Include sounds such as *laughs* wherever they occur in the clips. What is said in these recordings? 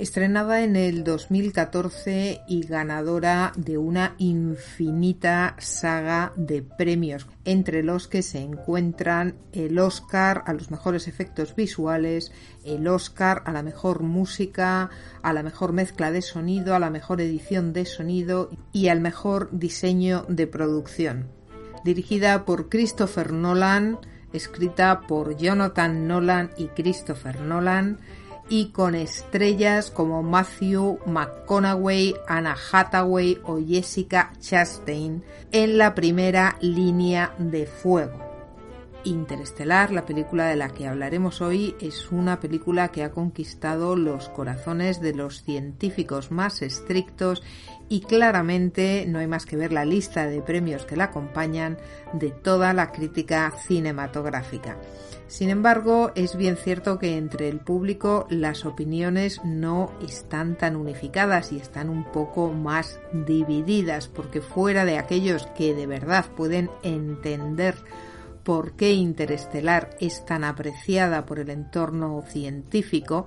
Estrenada en el 2014 y ganadora de una infinita saga de premios, entre los que se encuentran el Oscar a los mejores efectos visuales, el Oscar a la mejor música, a la mejor mezcla de sonido, a la mejor edición de sonido y al mejor diseño de producción. Dirigida por Christopher Nolan, escrita por Jonathan Nolan y Christopher Nolan, y con estrellas como Matthew McConaughey, Anna Hathaway o Jessica Chastain en la primera línea de fuego. Interestelar, la película de la que hablaremos hoy, es una película que ha conquistado los corazones de los científicos más estrictos y claramente no hay más que ver la lista de premios que la acompañan de toda la crítica cinematográfica. Sin embargo, es bien cierto que entre el público las opiniones no están tan unificadas y están un poco más divididas, porque fuera de aquellos que de verdad pueden entender por qué Interestelar es tan apreciada por el entorno científico,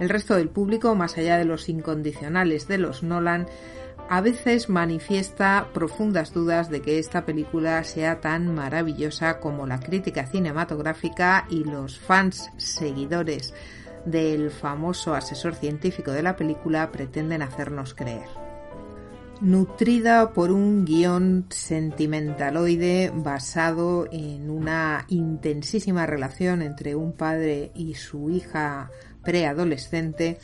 el resto del público, más allá de los incondicionales de los Nolan, a veces manifiesta profundas dudas de que esta película sea tan maravillosa como la crítica cinematográfica y los fans seguidores del famoso asesor científico de la película pretenden hacernos creer. Nutrida por un guion sentimentaloide basado en una intensísima relación entre un padre y su hija preadolescente,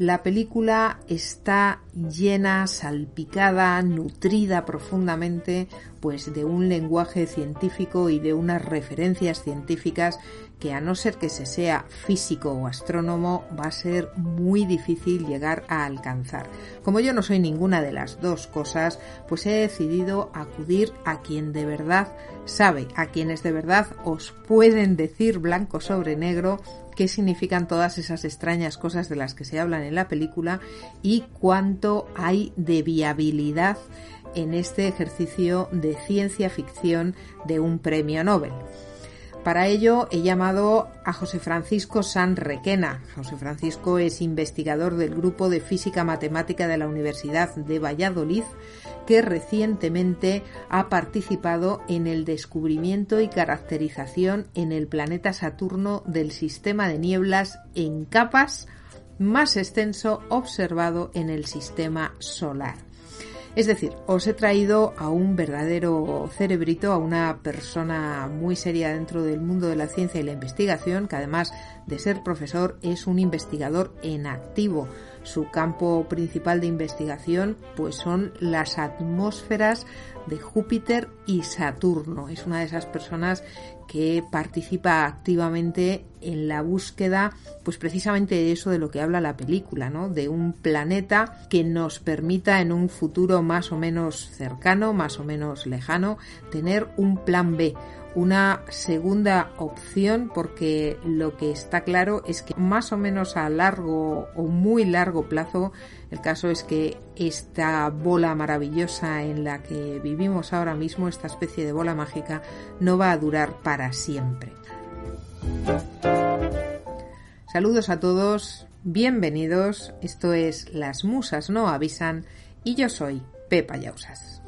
la película está llena, salpicada, nutrida profundamente, pues de un lenguaje científico y de unas referencias científicas que a no ser que se sea físico o astrónomo va a ser muy difícil llegar a alcanzar. Como yo no soy ninguna de las dos cosas, pues he decidido acudir a quien de verdad sabe, a quienes de verdad os pueden decir blanco sobre negro qué significan todas esas extrañas cosas de las que se hablan en la película y cuánto hay de viabilidad en este ejercicio de ciencia ficción de un premio Nobel. Para ello he llamado a José Francisco San Requena. José Francisco es investigador del Grupo de Física Matemática de la Universidad de Valladolid, que recientemente ha participado en el descubrimiento y caracterización en el planeta Saturno del sistema de nieblas en capas más extenso observado en el sistema solar. Es decir, os he traído a un verdadero cerebrito, a una persona muy seria dentro del mundo de la ciencia y la investigación, que además de ser profesor es un investigador en activo. Su campo principal de investigación pues son las atmósferas de Júpiter y Saturno. Es una de esas personas que participa activamente en la búsqueda, pues precisamente de eso de lo que habla la película, ¿no? De un planeta que nos permita en un futuro más o menos cercano, más o menos lejano, tener un plan B, una segunda opción porque lo que está claro es que más o menos a largo o muy largo plazo el caso es que esta bola maravillosa en la que vivimos ahora mismo, esta especie de bola mágica, no va a durar para siempre. Saludos a todos, bienvenidos, esto es Las Musas no avisan y yo soy Pepa Yausas.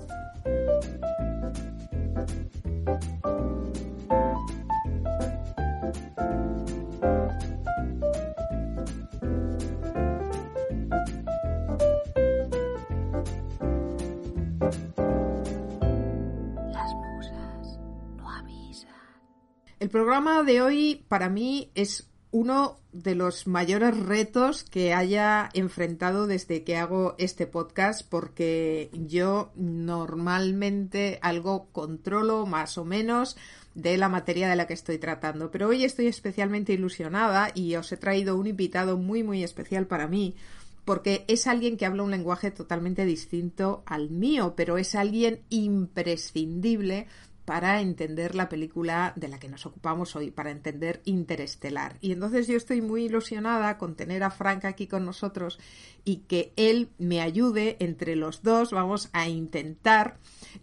El programa de hoy para mí es uno de los mayores retos que haya enfrentado desde que hago este podcast porque yo normalmente algo controlo más o menos de la materia de la que estoy tratando. Pero hoy estoy especialmente ilusionada y os he traído un invitado muy muy especial para mí porque es alguien que habla un lenguaje totalmente distinto al mío, pero es alguien imprescindible para entender la película de la que nos ocupamos hoy, para entender Interestelar. Y entonces yo estoy muy ilusionada con tener a Frank aquí con nosotros y que él me ayude entre los dos. Vamos a intentar,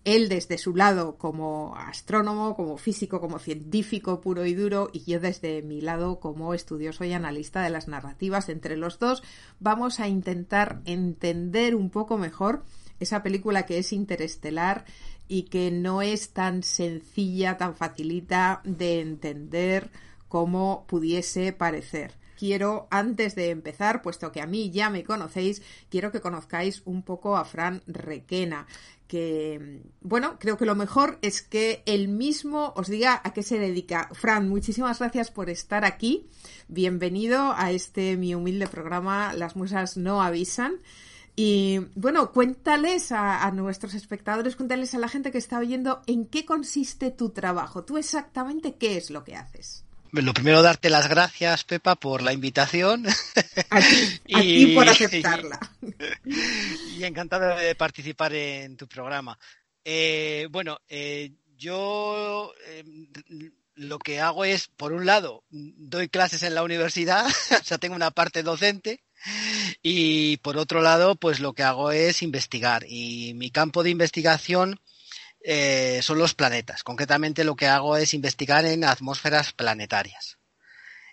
él desde su lado como astrónomo, como físico, como científico puro y duro, y yo desde mi lado como estudioso y analista de las narrativas. Entre los dos vamos a intentar entender un poco mejor esa película que es interestelar y que no es tan sencilla, tan facilita de entender como pudiese parecer. Quiero, antes de empezar, puesto que a mí ya me conocéis, quiero que conozcáis un poco a Fran Requena, que, bueno, creo que lo mejor es que él mismo os diga a qué se dedica. Fran, muchísimas gracias por estar aquí. Bienvenido a este mi humilde programa Las musas no avisan. Y bueno, cuéntales a, nuestros espectadores, cuéntales a la gente que está oyendo en qué consiste tu trabajo. Tú exactamente qué es lo que haces. Lo primero, darte las gracias, Pepa, por la invitación. A ti, *laughs* por aceptarla. *laughs* Y, encantado de participar en tu programa. Eh, bueno, eh, yo eh, lo que hago es, por un lado, doy clases en la universidad, *laughs* o sea, tengo una parte docente, y por otro lado, pues lo que hago es investigar. Y mi campo de investigación eh, son los planetas. Concretamente lo que hago es investigar en atmósferas planetarias.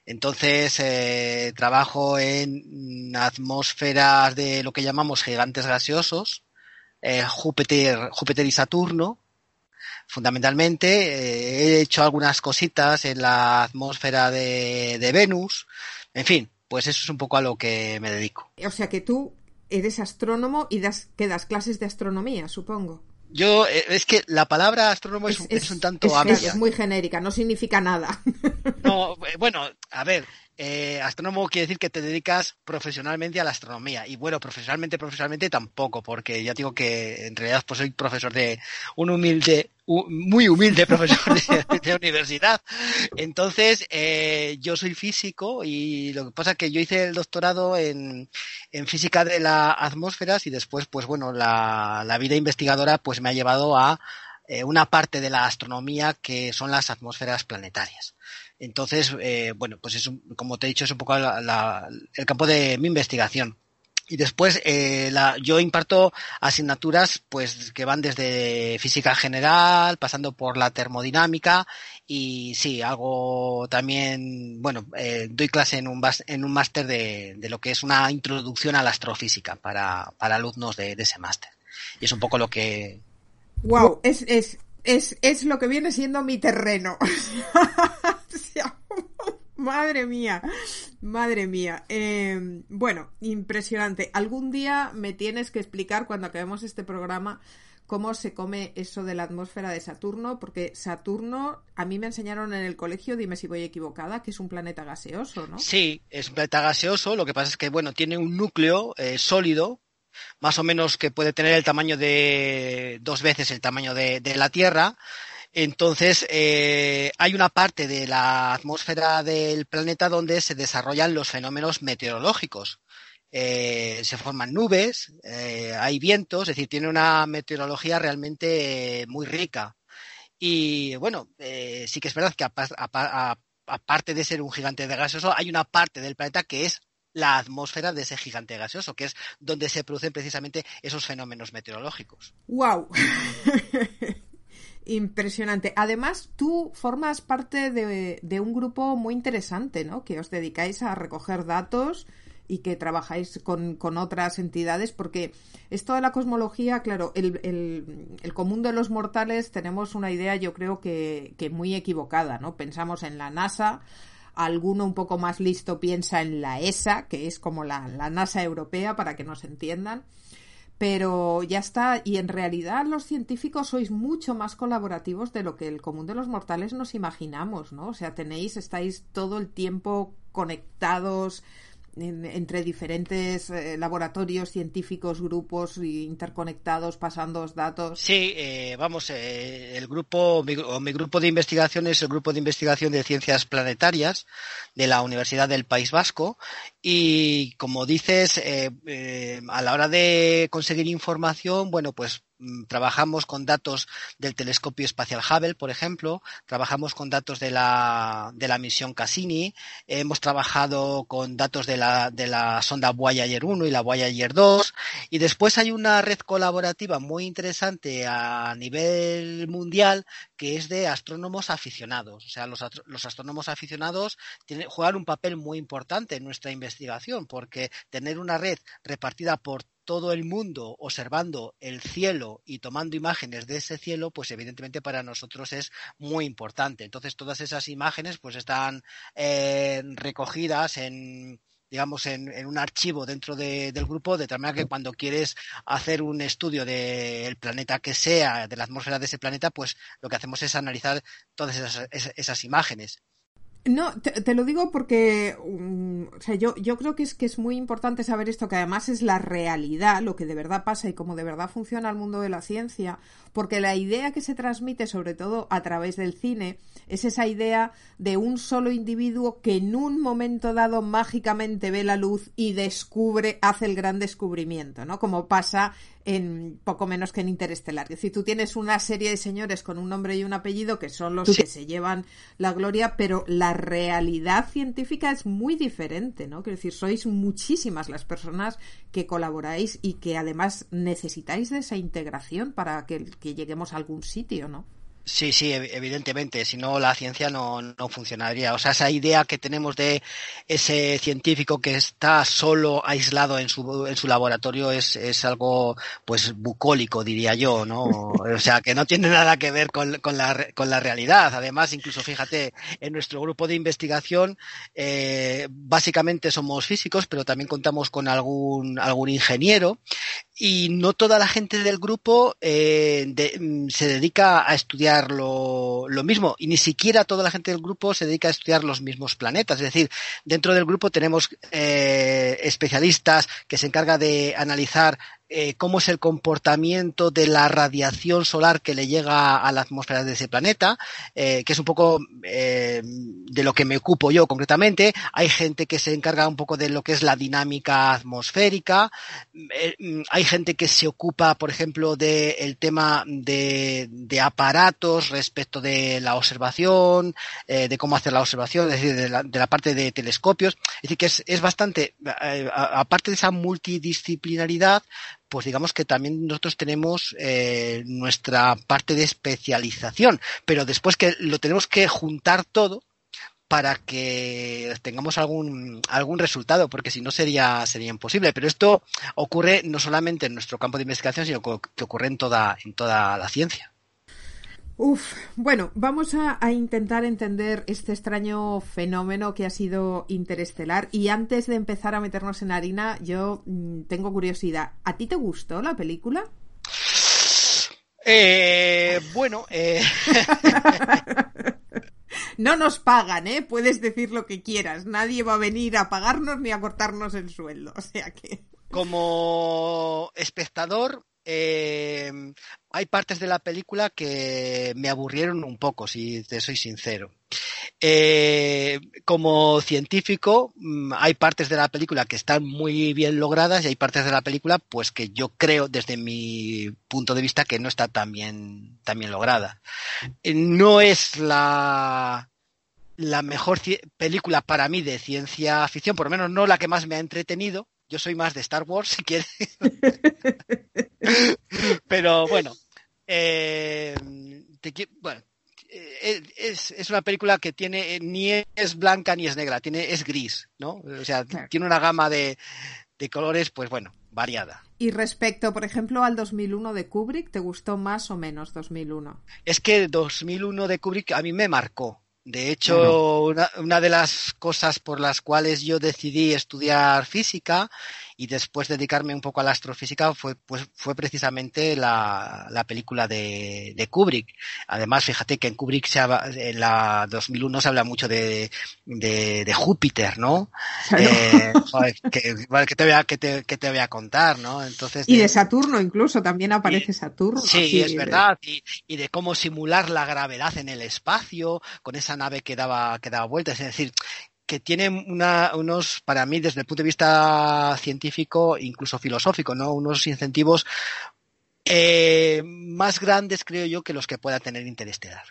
Entonces, eh, trabajo en atmósferas de lo que llamamos gigantes gaseosos, eh, Júpiter, Júpiter y Saturno, fundamentalmente. he hecho algunas cositas en la atmósfera de, de Venus. En fin, pues eso es un poco a lo que me dedico. O sea que tú eres astrónomo y das, que das clases de astronomía, supongo. Yo, eh, es que la palabra astrónomo es, un tanto es, es muy genérica, no significa nada. No, eh, bueno, a ver, eh, astrónomo quiere decir que te dedicas profesionalmente a la astronomía. Y bueno, profesionalmente, profesionalmente tampoco, porque ya digo que en realidad pues soy profesor de un humilde, muy humilde *laughs* profesor de, universidad. Entonces, eh, yo soy físico y lo que pasa es que yo hice el doctorado en, en física de la atmósfera y después, pues bueno, la, la vida investigadora pues me ha llevado a eh, una parte de la astronomía que son las atmósferas planetarias. Entonces, eh, bueno, pues es como te he dicho, es un poco el campo de mi investigación. Y después eh, la, yo imparto asignaturas pues que van desde física general, pasando por la termodinámica y sí, hago también, bueno, eh, doy clase en un, en un máster de, de, lo que es una introducción a la astrofísica para, para alumnos de, de ese máster. Y es un poco lo que... Wow, es, es, es, es lo que viene siendo mi terreno. *laughs* madre mía, madre mía. Em, bueno, impresionante. Algún día me tienes que explicar cuando acabemos este programa cómo se come eso de la atmósfera de Saturno, porque Saturno, a mí me enseñaron en el colegio, dime si voy equivocada, que es un planeta gaseoso, ¿no? Sí, es un planeta gaseoso, lo que pasa es que, bueno, tiene un núcleo eh, sólido, más o menos que puede tener el tamaño de dos veces el tamaño de, la Tierra, entonces, eh, hay una parte de la atmósfera del planeta donde se desarrollan los fenómenos meteorológicos. Eh, se forman nubes, eh, hay vientos, es decir, tiene una meteorología realmente muy rica. Y bueno, sí que es verdad que aparte de ser un gigante de gaseoso, hay una parte del planeta que es la atmósfera de ese gigante gaseoso, que es donde se producen precisamente esos fenómenos meteorológicos. ¡Wow! *laughs* Impresionante. Además, tú formas parte de, un grupo muy interesante, ¿no? Que os dedicáis a recoger datos y que trabajáis con, otras entidades, porque esto de la cosmología, claro, el, común de los mortales tenemos una idea, yo creo que muy equivocada, ¿no? Pensamos en la NASA, alguno un poco más listo piensa en la ESA, que es como la, la NASA europea, para que nos entiendan pero ya está. Y en realidad los científicos sois mucho más colaborativos de lo que el común de los mortales nos imaginamos, ¿no? O sea, tenéis, estáis todo el tiempo conectados entre diferentes eh, laboratorios científicos, grupos interconectados, pasando datos. Sí, eh, vamos, eh, el grupo, mi, mi, grupo de investigación es el grupo de investigación de ciencias planetarias de la Universidad del País Vasco y como dices, a la hora de conseguir información, bueno, pues trabajamos con datos del telescopio espacial Hubble, por ejemplo, trabajamos con datos de la, de la misión Cassini, hemos trabajado con datos de la, de la sonda Voyager 1 y la Voyager 2, y después hay una red colaborativa muy interesante a nivel mundial que es de astrónomos aficionados. O sea, los, los astrónomos aficionados tienen, juegan un papel muy importante en nuestra investigación, porque tener una red repartida por todo el mundo observando el cielo y tomando imágenes de ese cielo, pues evidentemente para nosotros es muy importante. Entonces todas esas imágenes pues están eh, recogidas en digamos, en, un archivo dentro del grupo, de tal manera que cuando quieres hacer un estudio del planeta que sea, de la atmósfera de ese planeta, pues lo que hacemos es analizar todas esas imágenes. No, te, lo digo porque mm, o sea, yo, yo creo que es que es muy importante saber esto, que además es la realidad, lo que de verdad pasa y cómo de verdad funciona el mundo de la ciencia, porque la idea que se transmite, sobre todo a través del cine, es esa idea de un solo individuo que en un momento dado mágicamente ve la luz y descubre, hace el gran descubrimiento, ¿no? Como pasa en poco menos que en Interestelar. Es decir, tú tienes una serie de señores con un nombre y un apellido que son los que se llevan la gloria, pero la realidad científica es muy diferente, ¿no? Quiero decir, sois muchísimas las personas que colaboráis y que además necesitáis de esa integración para que, que lleguemos a algún sitio, ¿no? Sí, sí, evidentemente, si no la ciencia no, no, funcionaría. O sea, esa idea que tenemos de ese científico que está solo aislado en su, en su laboratorio es, es algo, pues, bucólico, diría yo, ¿no? *laughs* O sea, que no tiene nada que ver con, con, la, con la realidad. Además, incluso fíjate, en nuestro grupo de investigación, eh, básicamente somos físicos, pero también contamos con algún, algún ingeniero y no toda la gente del grupo eh, mm, se dedica a estudiar lo, lo, mismo y ni siquiera toda la gente del grupo se dedica a estudiar los mismos planetas. Es decir, dentro del grupo tenemos eh, especialistas que se encargan de analizar eh, cómo es el comportamiento de la radiación solar que le llega a la atmósfera de ese planeta, eh, que es un poco eh, de lo que me ocupo yo concretamente. Hay gente que se encarga un poco de lo que es la dinámica atmosférica. Mm, hay gente que se ocupa, por ejemplo, del tema de, aparatos respecto de la observación, de cómo hacer la observación, es decir, de la, parte de telescopios. Es decir, que es, es bastante, aparte de esa multidisciplinaridad, pues digamos que también nosotros tenemos eh, nuestra parte de especialización, pero después que lo tenemos que juntar todo para que tengamos algún algún resultado, porque si no sería sería imposible. Pero esto ocurre no solamente en nuestro campo de investigación, sino que ocurre en toda en toda la ciencia. Uf, bueno, vamos a, intentar entender este extraño fenómeno que ha sido interestelar. Y antes de empezar a meternos en harina, yo mm, tengo curiosidad. ¿A ti te gustó la película? Eh, bueno, eh... *laughs* no nos pagan, ¿eh? Puedes decir lo que quieras. Nadie va a venir a pagarnos ni a cortarnos el sueldo. O sea que. Como espectador, eh, hay partes de la película que me aburrieron un poco, si te soy sincero. Eh, como científico, mm, hay partes de la película que están muy bien logradas y hay partes de la película, pues que yo creo, desde mi punto de vista, que no está tan bien, lograda. Eh, no es la, la mejor película para mí de ciencia ficción, por lo menos no la que más me ha entretenido, yo soy más de Star Wars, *laughs* si quieres. Pero bueno, eh, bueno eh, es, es, una película que tiene ni es blanca ni es negra, tiene es gris, ¿no? O sea, tiene una gama de, de colores, pues bueno, variada. Y respecto, por ejemplo, al 2001 de Kubrick, ¿te gustó más o menos 2001? Es que 2001 de Kubrick a mí me marcó. De hecho, una, una, de las cosas por las cuales yo decidí estudiar física y después dedicarme un poco a la astrofísica fue, pues, fue precisamente la, la película de, de, Kubrick. Además, fíjate que en Kubrick se en la 2001 se habla mucho de, de, de Júpiter, ¿no? Eh, que, que, te voy a, que, te, que te voy a contar, ¿no? Entonces, y de Saturno incluso, también aparece Saturno. Sí, es verdad. Y, y de cómo simular la gravedad en el espacio con esa nave que daba, que daba vueltas. Es decir, que tiene una, unos, para mí, desde el punto de vista científico, incluso filosófico, ¿no? Unos incentivos eh, más grandes, creo yo, que los que pueda tener Interestelar.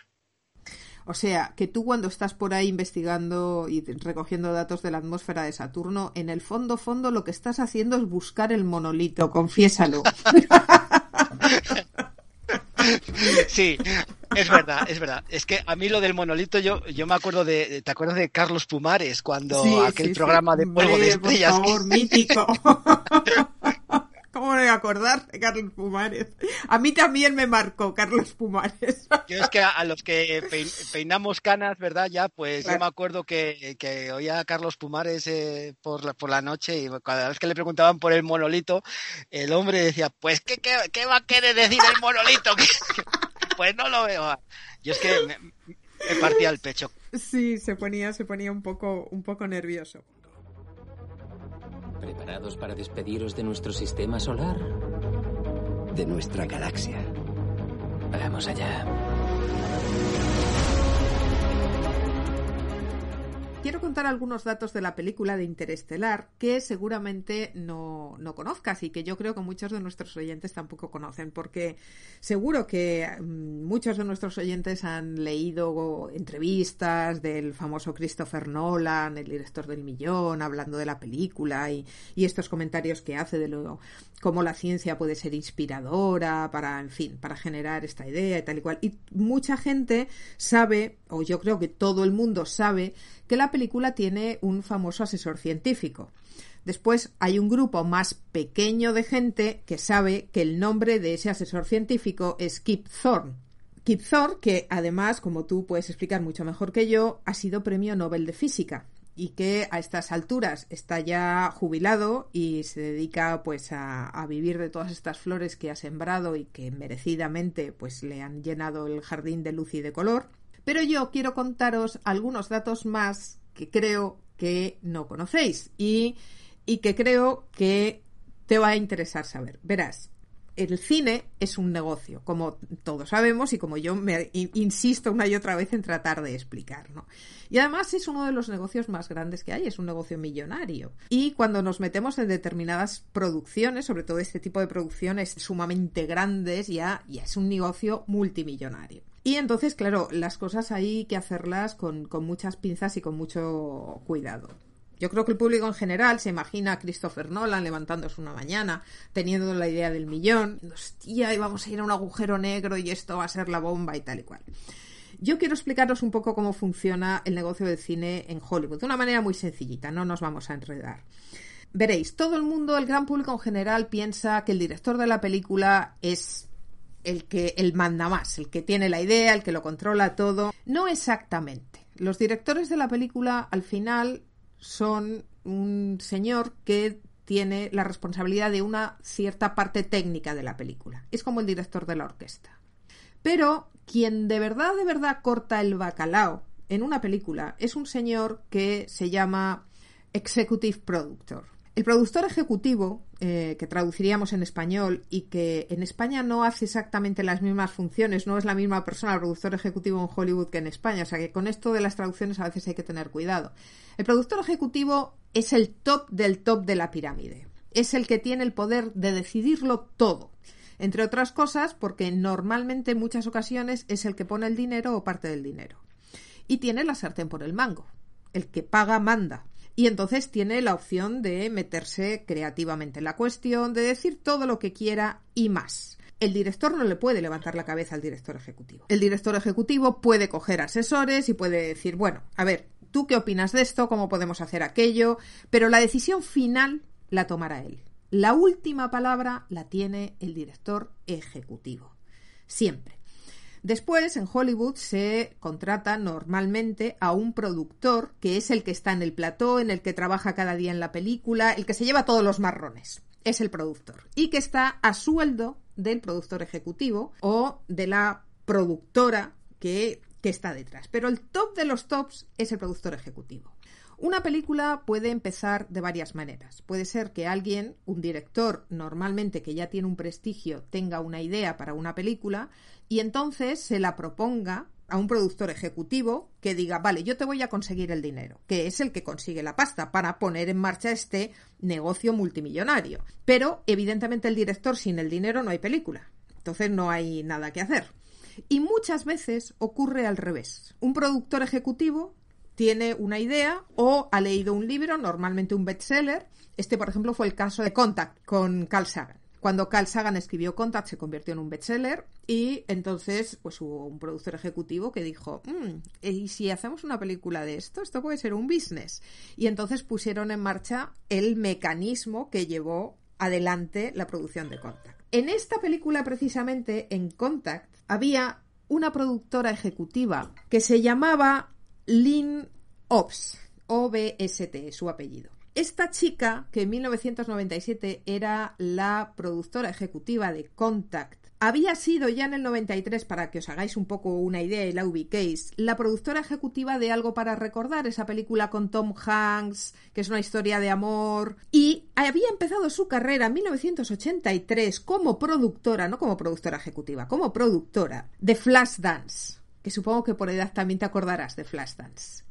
O sea, que tú cuando estás por ahí investigando y recogiendo datos de la atmósfera de Saturno, en el fondo, fondo, lo que estás haciendo es buscar el monolito, confiésalo. *laughs* *laughs* Sí, es verdad, es verdad. Es que a mí lo del monolito, yo, yo me acuerdo de, ¿te acuerdas de Carlos Pumares cuando aquel programa de polvo de estrellas? Por favor, mítico. *laughs* *laughs* ¿Cómo voy a acordar de Carlos Pumares? A mí también me marcó Carlos Pumares. Yo es que a, los que peinamos canas, ¿verdad? Ya, pues yo me acuerdo que, oía a Carlos Pumares eh, por, la, por la noche y cada vez que le preguntaban por el monolito, el hombre decía, pues, ¿qué, qué, va a querer decir el monolito? *laughs* pues no lo veo. Yo es que me, me partía el pecho. Sí, se ponía, se ponía un poco, un poco nervioso. ¿Preparados para despediros de nuestro sistema solar? De nuestra galaxia. Vamos allá. Quiero contar algunos datos de la película de Interestelar que seguramente no, no, conozcas y que yo creo que muchos de nuestros oyentes tampoco conocen, porque seguro que mm, muchos de nuestros oyentes han leído entrevistas del famoso Christopher Nolan, el director del millón, hablando de la película y, y estos comentarios que hace de lo, cómo la ciencia puede ser inspiradora para, en fin, para generar esta idea y tal y cual. Y mucha gente sabe, o yo creo que todo el mundo sabe, que la película tiene un famoso asesor científico. Después hay un grupo más pequeño de gente que sabe que el nombre de ese asesor científico es Kip Thorne. Kip Thorne, que además, como tú puedes explicar mucho mejor que yo, ha sido premio Nobel de Física y que a estas alturas está ya jubilado y se dedica pues a, a, vivir de todas estas flores que ha sembrado y que merecidamente pues le han llenado el jardín de luz y de color. Pero yo quiero contaros algunos datos más que creo que no conocéis y, y que creo que te va a interesar saber. Verás, el cine es un negocio, como todos sabemos y como yo me insisto una y otra vez en tratar de explicar, ¿no? Y además es uno de los negocios más grandes que hay, es un negocio millonario. Y cuando nos metemos en determinadas producciones, sobre todo este tipo de producciones sumamente grandes, ya, ya es un negocio multimillonario. Y entonces, claro, las cosas hay que hacerlas con, con muchas pinzas y con mucho cuidado. Yo creo que el público en general se imagina a Christopher Nolan levantándose una mañana, teniendo la idea del millón, hostia, y vamos a ir a un agujero negro y esto va a ser la bomba y tal y cual. Yo quiero explicaros un poco cómo funciona el negocio del cine en Hollywood, de una manera muy sencillita, no nos vamos a enredar. Veréis, todo el mundo, el gran público en general, piensa que el director de la película es el que el manda más, el que tiene la idea, el que lo controla todo. No exactamente. Los directores de la película al final son un señor que tiene la responsabilidad de una cierta parte técnica de la película. Es como el director de la orquesta. Pero quien de verdad, de verdad corta el bacalao en una película es un señor que se llama Executive Productor. El productor ejecutivo, eh, que traduciríamos en español y que en España no hace exactamente las mismas funciones, no es la misma persona el productor ejecutivo en Hollywood que en España, o sea que con esto de las traducciones a veces hay que tener cuidado. El productor ejecutivo es el top del top de la pirámide, es el que tiene el poder de decidirlo todo. Entre otras cosas, porque normalmente en muchas ocasiones es el que pone el dinero o parte del dinero. Y tiene la sartén por el mango. El que paga manda y entonces tiene la opción de meterse creativamente en la cuestión, de decir todo lo que quiera y más. El director no le puede levantar la cabeza al director ejecutivo. El director ejecutivo puede coger asesores y puede decir, bueno, a ver, ¿tú qué opinas de esto? ¿Cómo podemos hacer aquello? Pero la decisión final la tomará él. La última palabra la tiene el director ejecutivo. Siempre. Después, en Hollywood se contrata normalmente a un productor que es el que está en el plató, en el que trabaja cada día en la película, el que se lleva todos los marrones. Es el productor. Y que está a sueldo del productor ejecutivo o de la productora que, que está detrás. Pero el top de los tops es el productor ejecutivo. Una película puede empezar de varias maneras. Puede ser que alguien, un director normalmente que ya tiene un prestigio, tenga una idea para una película y entonces se la proponga a un productor ejecutivo que diga, vale, yo te voy a conseguir el dinero, que es el que consigue la pasta para poner en marcha este negocio multimillonario. Pero evidentemente el director sin el dinero no hay película. Entonces no hay nada que hacer. Y muchas veces ocurre al revés. Un productor ejecutivo tiene una idea o ha leído un libro, normalmente un bestseller. Este, por ejemplo, fue el caso de Contact con Carl Sagan. Cuando Carl Sagan escribió Contact se convirtió en un bestseller y entonces pues hubo un productor ejecutivo que dijo, mm, ¿y si hacemos una película de esto? Esto puede ser un business. Y entonces pusieron en marcha el mecanismo que llevó adelante la producción de Contact. En esta película precisamente, en Contact, había una productora ejecutiva que se llamaba Lynn Obst, O-B-S-T, su apellido. Esta chica, que en 1997 era la productora ejecutiva de Contact, había sido ya en el 93, para que os hagáis un poco una idea y la ubiquéis, la productora ejecutiva de Algo para Recordar, esa película con Tom Hanks, que es una historia de amor, y había empezado su carrera en 1983 como productora, no como productora ejecutiva, como productora de Flashdance, que supongo que por edad también te acordarás de Flashdance.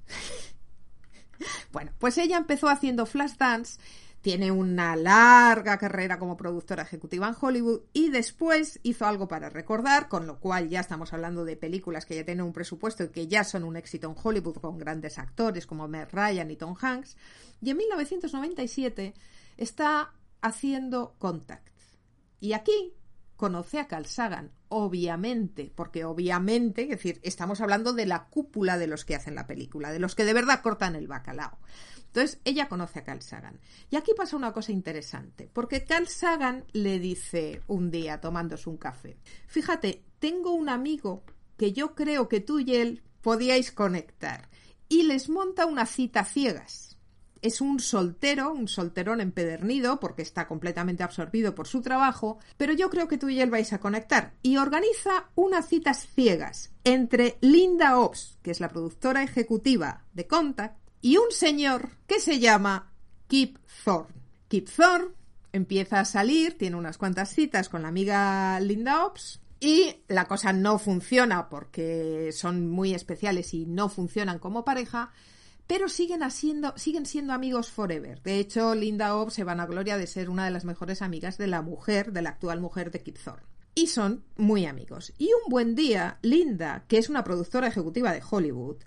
*laughs* bueno, pues ella empezó haciendo Flashdance tiene una larga carrera como productora ejecutiva en Hollywood y después hizo algo para recordar, con lo cual ya estamos hablando de películas que ya tienen un presupuesto y que ya son un éxito en Hollywood con grandes actores como Meg Ryan y Tom Hanks. Y en 1997 está haciendo Contact. Y aquí conoce a Carl Sagan, obviamente, porque obviamente, es decir, estamos hablando de la cúpula de los que hacen la película, de los que de verdad cortan el bacalao. Entonces, ella conoce a Carl Sagan. Y aquí pasa una cosa interesante, porque Carl Sagan le dice un día, tomándose un café, fíjate, tengo un amigo que yo creo que tú y él podíais conectar, y les monta una cita ciegas. Es un soltero, un solterón empedernido, porque está completamente absorbido por su trabajo, pero yo creo que tú y él vais a conectar. Y organiza unas citas ciegas entre Linda Ops, que es la productora ejecutiva de Contact, y un señor que se llama Kip Thorne. Kip Thorne empieza a salir, tiene unas cuantas citas con la amiga Linda Ops y la cosa no funciona porque son muy especiales y no funcionan como pareja, pero siguen, haciendo, siguen siendo amigos forever. De hecho, Linda Ops se van a gloria de ser una de las mejores amigas de la mujer, de la actual mujer de Kip Thorne. Y son muy amigos. Y un buen día, Linda, que es una productora ejecutiva de Hollywood,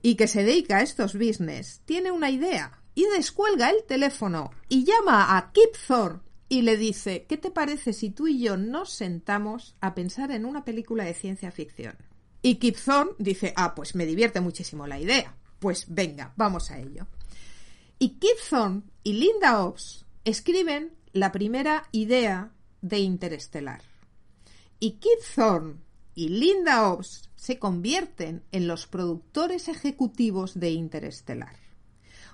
y que se dedica a estos business tiene una idea y descuelga el teléfono y llama a Kip Thorne y le dice ¿qué te parece si tú y yo nos sentamos a pensar en una película de ciencia ficción? Y Kip Thorne dice ah pues me divierte muchísimo la idea pues venga vamos a ello y Kip Thorne y Linda Ops escriben la primera idea de Interestelar y Kip Thorne y Linda Ops se convierten en los productores ejecutivos de Interestelar.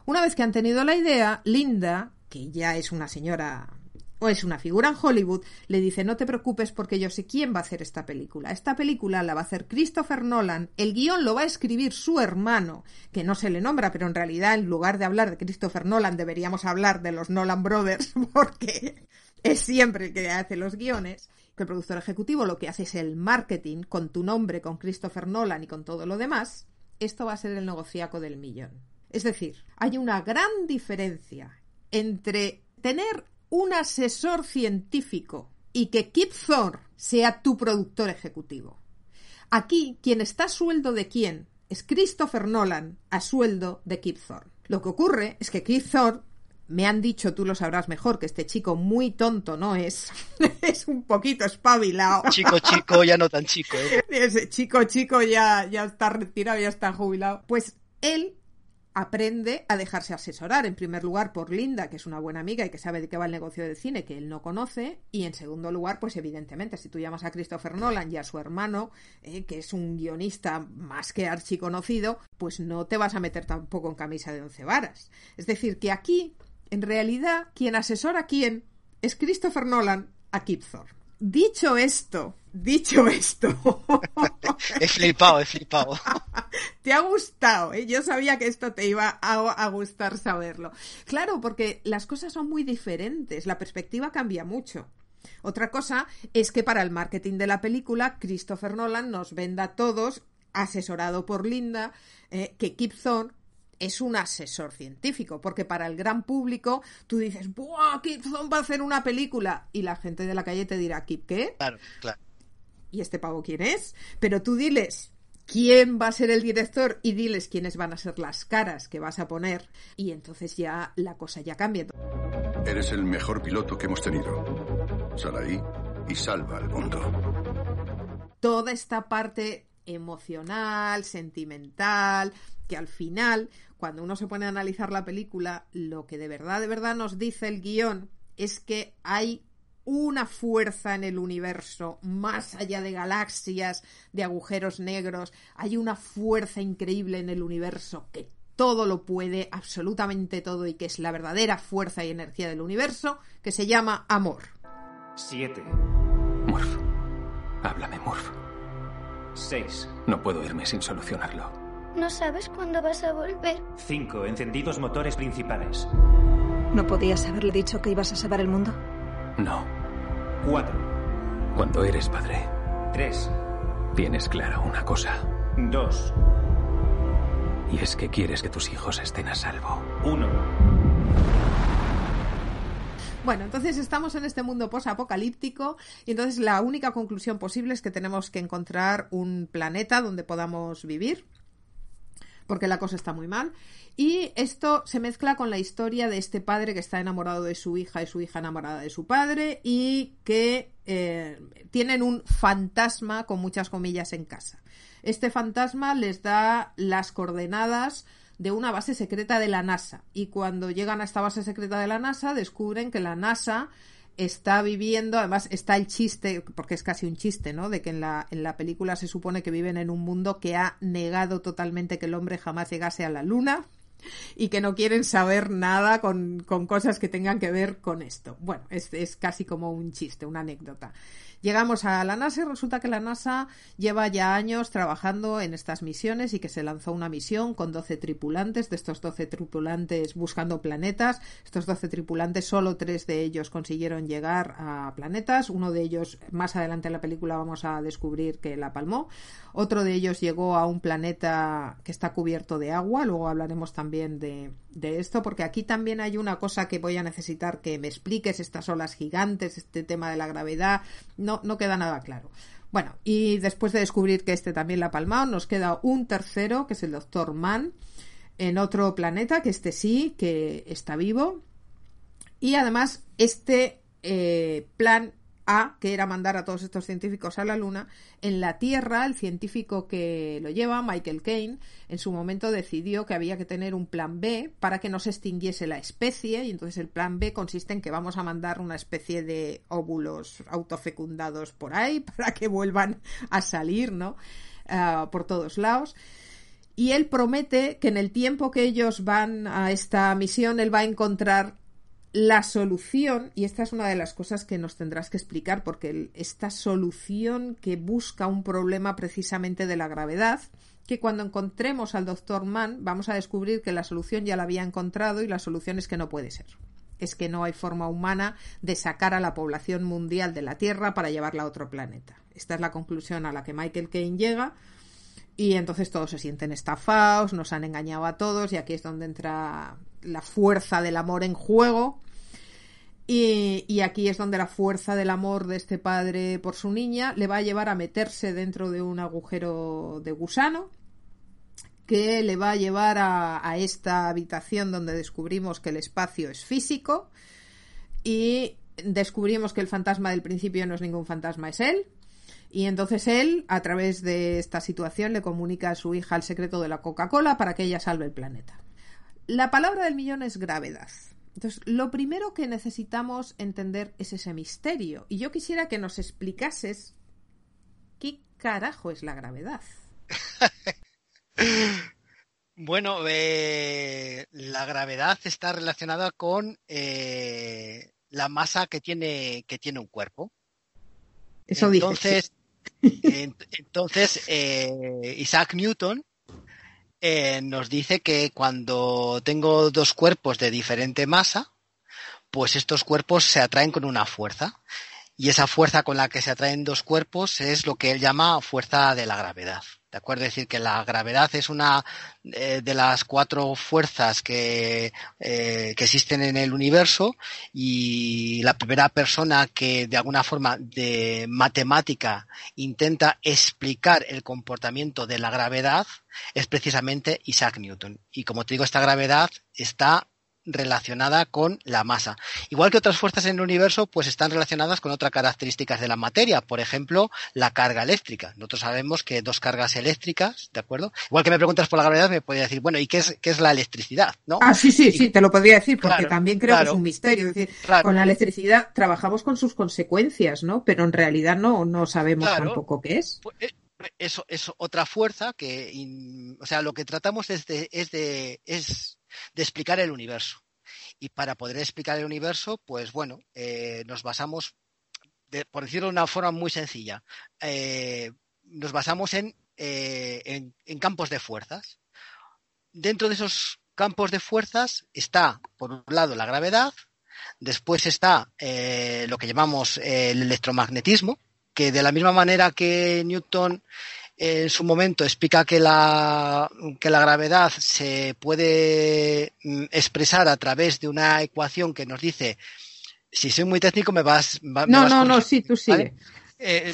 Una vez que han tenido la idea, Linda, que ya es una señora o es una figura en Hollywood, le dice no te preocupes porque yo sé quién va a hacer esta película. Esta película la va a hacer Christopher Nolan, el guion lo va a escribir su hermano, que no se le nombra, pero en realidad en lugar de hablar de Christopher Nolan deberíamos hablar de los Nolan Brothers *laughs* porque es siempre el que hace los guiones que el productor ejecutivo lo que hace es el marketing con tu nombre, con Christopher Nolan y con todo lo demás, esto va a ser el negociaco del millón. Es decir, hay una gran diferencia entre tener un asesor científico y que Kip Thorne sea tu productor ejecutivo. Aquí, quien está a sueldo de quién es Christopher Nolan a sueldo de Kip Thorne. Lo que ocurre es que Kip Thorne me han dicho, tú lo sabrás mejor, que este chico muy tonto no es. *laughs* es un poquito espabilado. Chico, chico, ya no tan chico. ¿eh? *laughs* Ese chico, chico ya, ya está retirado, ya está jubilado. Pues él aprende a dejarse asesorar, en primer lugar, por Linda, que es una buena amiga y que sabe de qué va el negocio de cine, que él no conoce, y en segundo lugar, pues evidentemente, si tú llamas a Christopher Nolan y a su hermano, eh, que es un guionista más que archiconocido, pues no te vas a meter tampoco en camisa de once varas. Es decir, que aquí en realidad, quien asesora a quién es Christopher Nolan a Kip Thorne. Dicho esto, dicho esto. *laughs* he flipado, he flipado. *laughs* te ha gustado, ¿eh? Yo sabía que esto te iba a, a, gustar saberlo. Claro, porque las cosas son muy diferentes, la perspectiva cambia mucho. Otra cosa es que para el marketing de la película, Christopher Nolan nos venda a todos, asesorado por Linda, eh, que Kip Thorne es un asesor científico, porque para el gran público tú dices, ¡buah! Kip va a hacer una película. Y la gente de la calle te dirá, ¿Kip qué? Claro, claro. ¿y este pavo quién es? Pero tú diles quién va a ser el director y diles quiénes van a ser las caras que vas a poner y entonces ya la cosa ya cambia. Eres el mejor piloto que hemos tenido. Sal ahí y salva al mundo. Toda esta parte emocional, sentimental, que al final, cuando uno se pone a analizar la película, lo que de verdad, de verdad nos dice el guion es que hay una fuerza en el universo, más allá de galaxias, de agujeros negros, hay una fuerza increíble en el universo que todo lo puede, absolutamente todo, y que es la verdadera fuerza y energía del universo, que se llama amor. Siete. Murph. Háblame, Murph. Seis. No puedo irme sin solucionarlo. ¿No sabes cuándo vas a volver? Cinco. Encendidos motores principales. ¿No podías haberle dicho que ibas a salvar el mundo? No. Cuatro. Cuando eres padre, Tres. tienes clara una cosa. Dos. Y es que quieres que tus hijos estén a salvo. Uno. Bueno, entonces estamos en este mundo posapocalíptico y entonces la única conclusión posible es que tenemos que encontrar un planeta donde podamos vivir porque la cosa está muy mal. Y esto se mezcla con la historia de este padre que está enamorado de su hija y su hija enamorada de su padre y que eh, tienen un fantasma con muchas comillas en casa. Este fantasma les da las coordenadas de una base secreta de la NASA y cuando llegan a esta base secreta de la NASA descubren que la NASA está viviendo, además está el chiste, porque es casi un chiste, ¿no? De que en la, en la película se supone que viven en un mundo que ha negado totalmente que el hombre jamás llegase a la luna y que no quieren saber nada con, con cosas que tengan que ver con esto. Bueno, es, es casi como un chiste, una anécdota. Llegamos a la NASA y resulta que la NASA lleva ya años trabajando en estas misiones y que se lanzó una misión con 12 tripulantes, de estos 12 tripulantes buscando planetas. Estos 12 tripulantes, solo tres de ellos consiguieron llegar a planetas. Uno de ellos, más adelante en la película, vamos a descubrir que la palmó. Otro de ellos llegó a un planeta que está cubierto de agua. Luego hablaremos también de, de esto, porque aquí también hay una cosa que voy a necesitar que me expliques, estas olas gigantes, este tema de la gravedad, no, no queda nada claro. Bueno, y después de descubrir que este también la ha palmado, nos queda un tercero, que es el doctor Mann, en otro planeta, que este sí, que está vivo. Y además, este eh, plan a, que era mandar a todos estos científicos a la Luna, en la Tierra, el científico que lo lleva, Michael Kane, en su momento decidió que había que tener un plan B para que no se extinguiese la especie, y entonces el plan B consiste en que vamos a mandar una especie de óvulos autofecundados por ahí *laughs* para que vuelvan a salir, ¿no? Uh, por todos lados. Y él promete que en el tiempo que ellos van a esta misión, él va a encontrar la solución, y esta es una de las cosas que nos tendrás que explicar, porque esta solución que busca un problema precisamente de la gravedad, que cuando encontremos al doctor Mann vamos a descubrir que la solución ya la había encontrado y la solución es que no puede ser. Es que no hay forma humana de sacar a la población mundial de la Tierra para llevarla a otro planeta. Esta es la conclusión a la que Michael Kane llega. Y entonces todos se sienten estafados, nos han engañado a todos y aquí es donde entra la fuerza del amor en juego. Y, aquí es donde la fuerza del amor de este padre por su niña le va a llevar a meterse dentro de un agujero de gusano que le va a llevar a, a esta habitación donde descubrimos que el espacio es físico y descubrimos que el fantasma del principio no es ningún fantasma, es él. Y entonces él, a través de esta situación, le comunica a su hija el secreto de la Coca-Cola para que ella salve el planeta. La palabra del millón es gravedad. Entonces, lo primero que necesitamos entender es ese misterio. Y yo quisiera que nos explicases qué carajo es la gravedad. *laughs* bueno, eh, la gravedad está relacionada con eh, la masa que tiene, que tiene un cuerpo. Eso entonces, *laughs* dice. entonces eh, Isaac Newton eh, nos dice que cuando tengo dos cuerpos de diferente masa, pues estos cuerpos se atraen con una fuerza. Y esa fuerza con la que se atraen dos cuerpos es lo que él llama fuerza de la gravedad. ¿De acuerdo? Es decir, que la gravedad es una eh, de las cuatro fuerzas que, eh, que existen en el universo y la primera persona que de alguna forma de matemática intenta explicar el comportamiento de la gravedad es precisamente Isaac Newton. Y como te digo, esta gravedad está relacionada con la masa. Igual que otras fuerzas en el universo, pues están relacionadas con otras características de la materia, por ejemplo, la carga eléctrica. Nosotros sabemos que dos cargas eléctricas, ¿de acuerdo? Igual que me preguntas por la gravedad, me podría decir, bueno, ¿y qué es, qué es la electricidad? ¿no? Ah, sí, sí, sí, te lo podría decir, porque claro, también creo claro, que es un misterio. Es decir, claro. con la electricidad trabajamos con sus consecuencias, ¿no? Pero en realidad no, no sabemos tampoco qué es. Pues, eh, eso es otra fuerza que, o sea, lo que tratamos es de, es de, es de explicar el universo. Y para poder explicar el universo, pues bueno, eh, nos basamos, por decirlo de una forma muy sencilla, eh, nos basamos eh, en, en, campos de fuerzas. Dentro de esos campos de fuerzas está, por un lado, la gravedad, después está lo que llamamos el electromagnetismo, que de la misma manera que Newton en su momento explica que la, que la gravedad se puede mm, expresar a través de una ecuación que nos dice, si soy muy técnico me vas... no, me vas no, no, sí, tú sigue. ¿vale? Eh,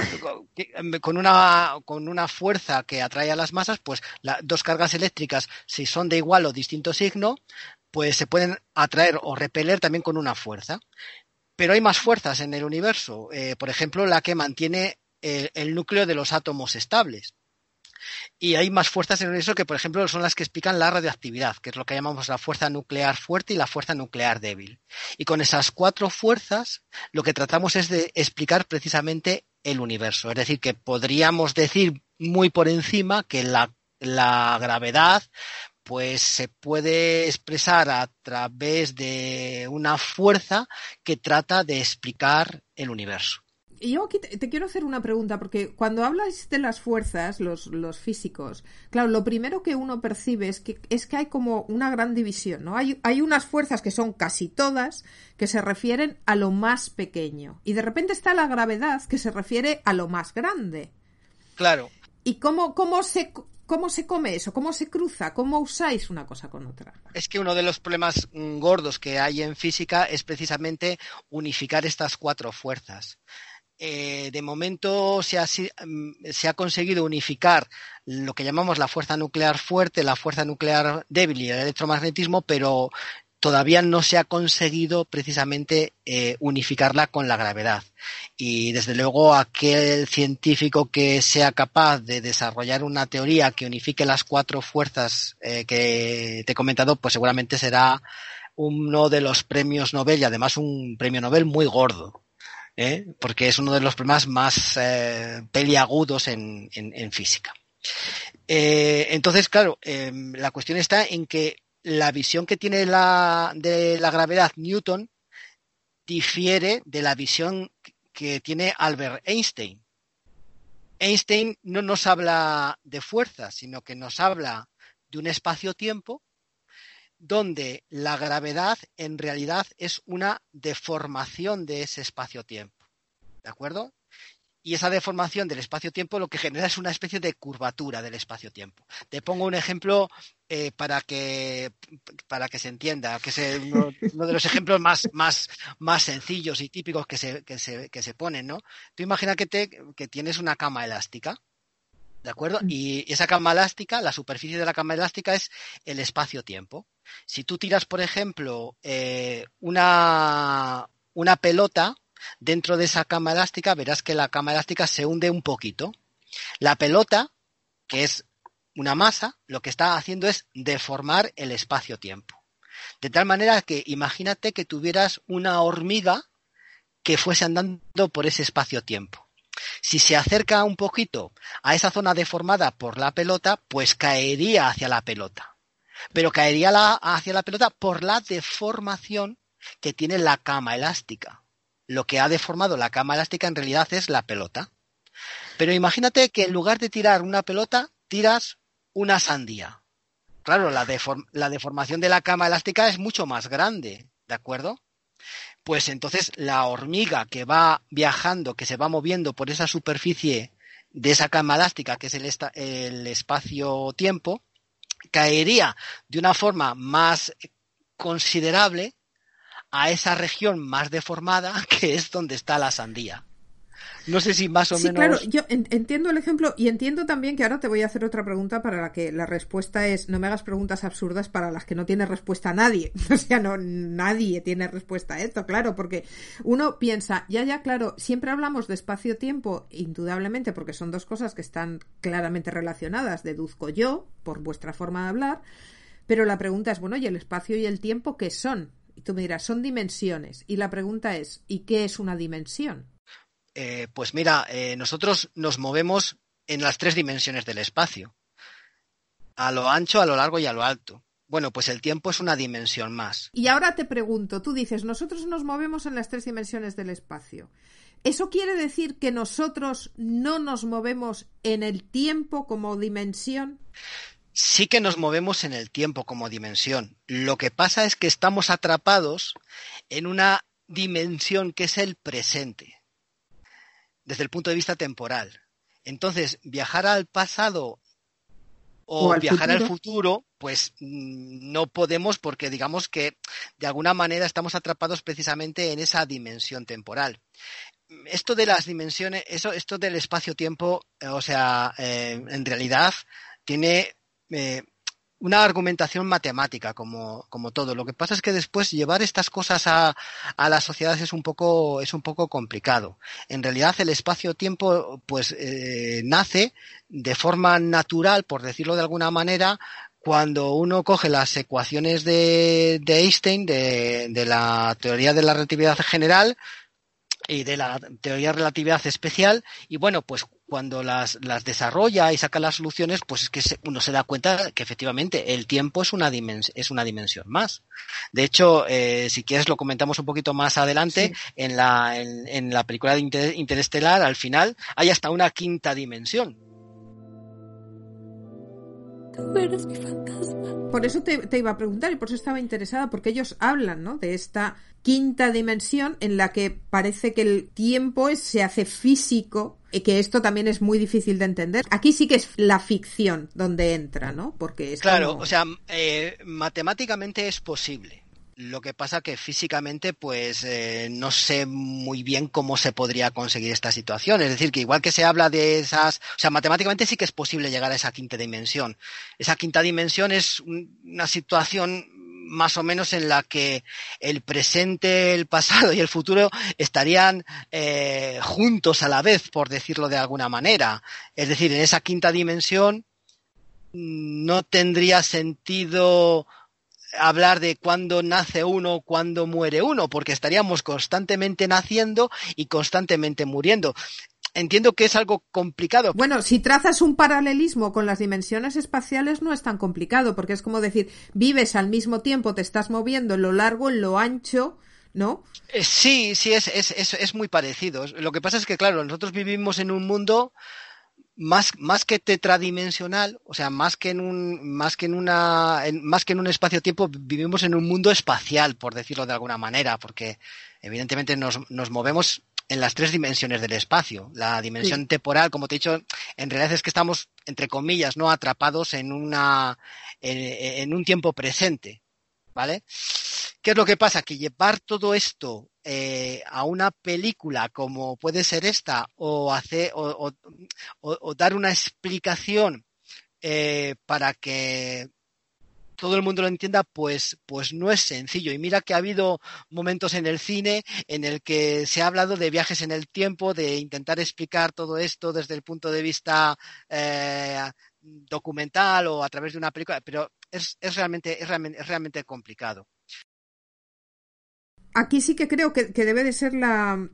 con una con una fuerza que atrae a las masas, pues las dos cargas eléctricas, si son de igual o distinto signo, pues se pueden atraer o repeler también con una fuerza. Pero hay más fuerzas en el universo. Eh, por ejemplo, la que mantiene el, núcleo de los átomos estables. Y hay más fuerzas en el que, por ejemplo, son las que explican la radioactividad, que es lo que llamamos la fuerza nuclear fuerte y la fuerza nuclear débil. Y con esas cuatro fuerzas, lo que tratamos es de explicar precisamente el universo. Es decir, que podríamos decir muy por encima que la, la gravedad pues se puede expresar a través de una fuerza que trata de explicar el universo. Y yo aquí te, te, quiero hacer una pregunta, porque cuando hablas de las fuerzas, los, los, físicos, claro, lo primero que uno percibe es que, es que hay como una gran división, ¿no? Hay, hay unas fuerzas que son casi todas que se refieren a lo más pequeño. Y de repente está la gravedad que se refiere a lo más grande. Claro. ¿Y cómo, cómo se, ¿Cómo se come eso? ¿Cómo se cruza? ¿Cómo usáis una cosa con otra? Es que uno de los problemas gordos que hay en física es precisamente unificar estas cuatro fuerzas. Eh, de momento se ha, se ha, conseguido unificar lo que llamamos la fuerza nuclear fuerte, la fuerza nuclear débil y el electromagnetismo, pero todavía no se ha conseguido precisamente eh, unificarla con la gravedad. Y desde luego aquel científico que sea capaz de desarrollar una teoría que unifique las cuatro fuerzas eh, que te he comentado, pues seguramente será uno de los premios Nobel y además un premio Nobel muy gordo. ¿Eh? porque es uno de los problemas más eh, peliagudos en, física. Eh, entonces, claro, la cuestión está en que la visión que tiene la, de la gravedad Newton difiere de la visión que tiene Albert Einstein. Einstein no nos habla de fuerza, sino que nos habla de un espacio-tiempo donde la gravedad en realidad es una deformación de ese espacio-tiempo. ¿De acuerdo? Y esa deformación del espacio-tiempo lo que genera es una especie de curvatura del espacio-tiempo. Te pongo un ejemplo eh, para, que, para que se entienda, que es uno, uno de los ejemplos más, más, más sencillos y típicos que se, que se, que se ponen, ¿no? Tú imagina que, te, que tienes una cama elástica, ¿de acuerdo? Y esa cama elástica, la superficie de la cama elástica es el espacio-tiempo. Si tú tiras, por ejemplo, eh, una, una pelota dentro de esa cama elástica, verás que la cama elástica se hunde un poquito. La pelota, que es una masa, lo que está haciendo es deformar el espacio-tiempo. De tal manera que imagínate que tuvieras una hormiga que fuese andando por ese espacio-tiempo. Si se acerca un poquito a esa zona deformada por la pelota, pues caería hacia la pelota. Pero caería hacia la pelota por la deformación que tiene la cama elástica lo que ha deformado la cama elástica en realidad es la pelota. Pero imagínate que en lugar de tirar una pelota, tiras una sandía. Claro, la, la deformación de la cama elástica es mucho más grande, ¿de acuerdo? Pues entonces la hormiga que va viajando, que se va moviendo por esa superficie de esa cama elástica que es el, el espacio-tiempo caería de una forma más considerable a esa región más deformada *laughs* que es donde está la sandía. No sé si más o sí, menos. Claro, yo entiendo el ejemplo y entiendo también que ahora te voy a hacer otra pregunta para la que la respuesta es no me hagas preguntas absurdas para las que no tiene respuesta nadie. *laughs* O sea, no nadie tiene respuesta a esto, claro, porque uno piensa, ya, ya, claro, siempre hablamos de espacio-tiempo, indudablemente, porque son dos cosas que están claramente relacionadas, deduzco yo, por vuestra forma de hablar, pero la pregunta es, bueno, ¿y el espacio y el tiempo qué son? Y tú me dirás, son dimensiones. Y la pregunta es, ¿y qué es una dimensión? Eh, pues mira, eh, nosotros nos movemos en las tres dimensiones del espacio. A lo ancho, a lo largo y a lo alto. Bueno, pues el tiempo es una dimensión más. Y ahora te pregunto, tú dices, nosotros nos movemos en las tres dimensiones del espacio. ¿Eso quiere decir que nosotros no nos movemos en el tiempo como dimensión? sí que nos movemos en el tiempo como dimensión. Lo que pasa es que estamos atrapados en una dimensión que es el presente, desde el punto de vista temporal. Entonces, viajar al pasado o, o al viajar futuro. al futuro, pues no podemos porque digamos que de alguna manera estamos atrapados precisamente en esa dimensión temporal. Esto de las dimensiones, eso, esto del espacio-tiempo, o sea, eh, en realidad tiene eh, una argumentación matemática como, como, todo. Lo que pasa es que después llevar estas cosas a, a la sociedad es un poco, es un poco complicado. En realidad el espacio-tiempo pues eh, nace de forma natural, por decirlo de alguna manera, cuando uno coge las ecuaciones de, de Einstein, de, de la teoría de la relatividad general, y de la teoría de relatividad especial y bueno pues cuando las, las desarrolla y saca las soluciones pues es que se, uno se da cuenta que efectivamente el tiempo es una dimensión es una dimensión más de hecho eh, si quieres lo comentamos un poquito más adelante sí. en la en, en, la película de Inter, Interestelar al final hay hasta una quinta dimensión Tú eres mi fantasma. Por eso te, te, iba a preguntar y por eso estaba interesada, porque ellos hablan, ¿no? De esta quinta dimensión en la que parece que el tiempo es, se hace físico y que esto también es muy difícil de entender. Aquí sí que es la ficción donde entra, ¿no? Porque es claro, como... o sea, eh, matemáticamente es posible. Lo que pasa que físicamente, pues eh, no sé muy bien cómo se podría conseguir esta situación. Es decir, que igual que se habla de esas, o sea, matemáticamente sí que es posible llegar a esa quinta dimensión. Esa quinta dimensión es una situación más o menos en la que el presente, el pasado y el futuro estarían eh, juntos a la vez, por decirlo de alguna manera. Es decir, en esa quinta dimensión no tendría sentido hablar de cuándo nace uno, cuándo muere uno, porque estaríamos constantemente naciendo y constantemente muriendo. Entiendo que es algo complicado. Bueno, si trazas un paralelismo con las dimensiones espaciales no es tan complicado, porque es como decir, vives al mismo tiempo, te estás moviendo en lo largo, en lo ancho, ¿no? Eh, sí, sí, es, es, es, es muy parecido. Lo que pasa es que, claro, nosotros vivimos en un mundo más, más que tetradimensional, o sea, más que en un, más que en una, en, más que en un espacio-tiempo, vivimos en un mundo espacial, por decirlo de alguna manera, porque evidentemente nos, nos movemos en las tres dimensiones del espacio. La dimensión sí. temporal, como te he dicho, en realidad es que estamos, entre comillas, no atrapados en una, en, en un tiempo presente, ¿vale? ¿Qué es lo que pasa? Que llevar todo esto eh, a una película como puede ser esta o, hacer, o, o, o dar una explicación eh, para que todo el mundo lo entienda, pues, pues no es sencillo. Y mira que ha habido momentos en el cine en el que se ha hablado de viajes en el tiempo, de intentar explicar todo esto desde el punto de vista eh, documental o a través de una película, pero es, es, realmente, es, realmente, es realmente complicado aquí sí que creo que, debe de ser la,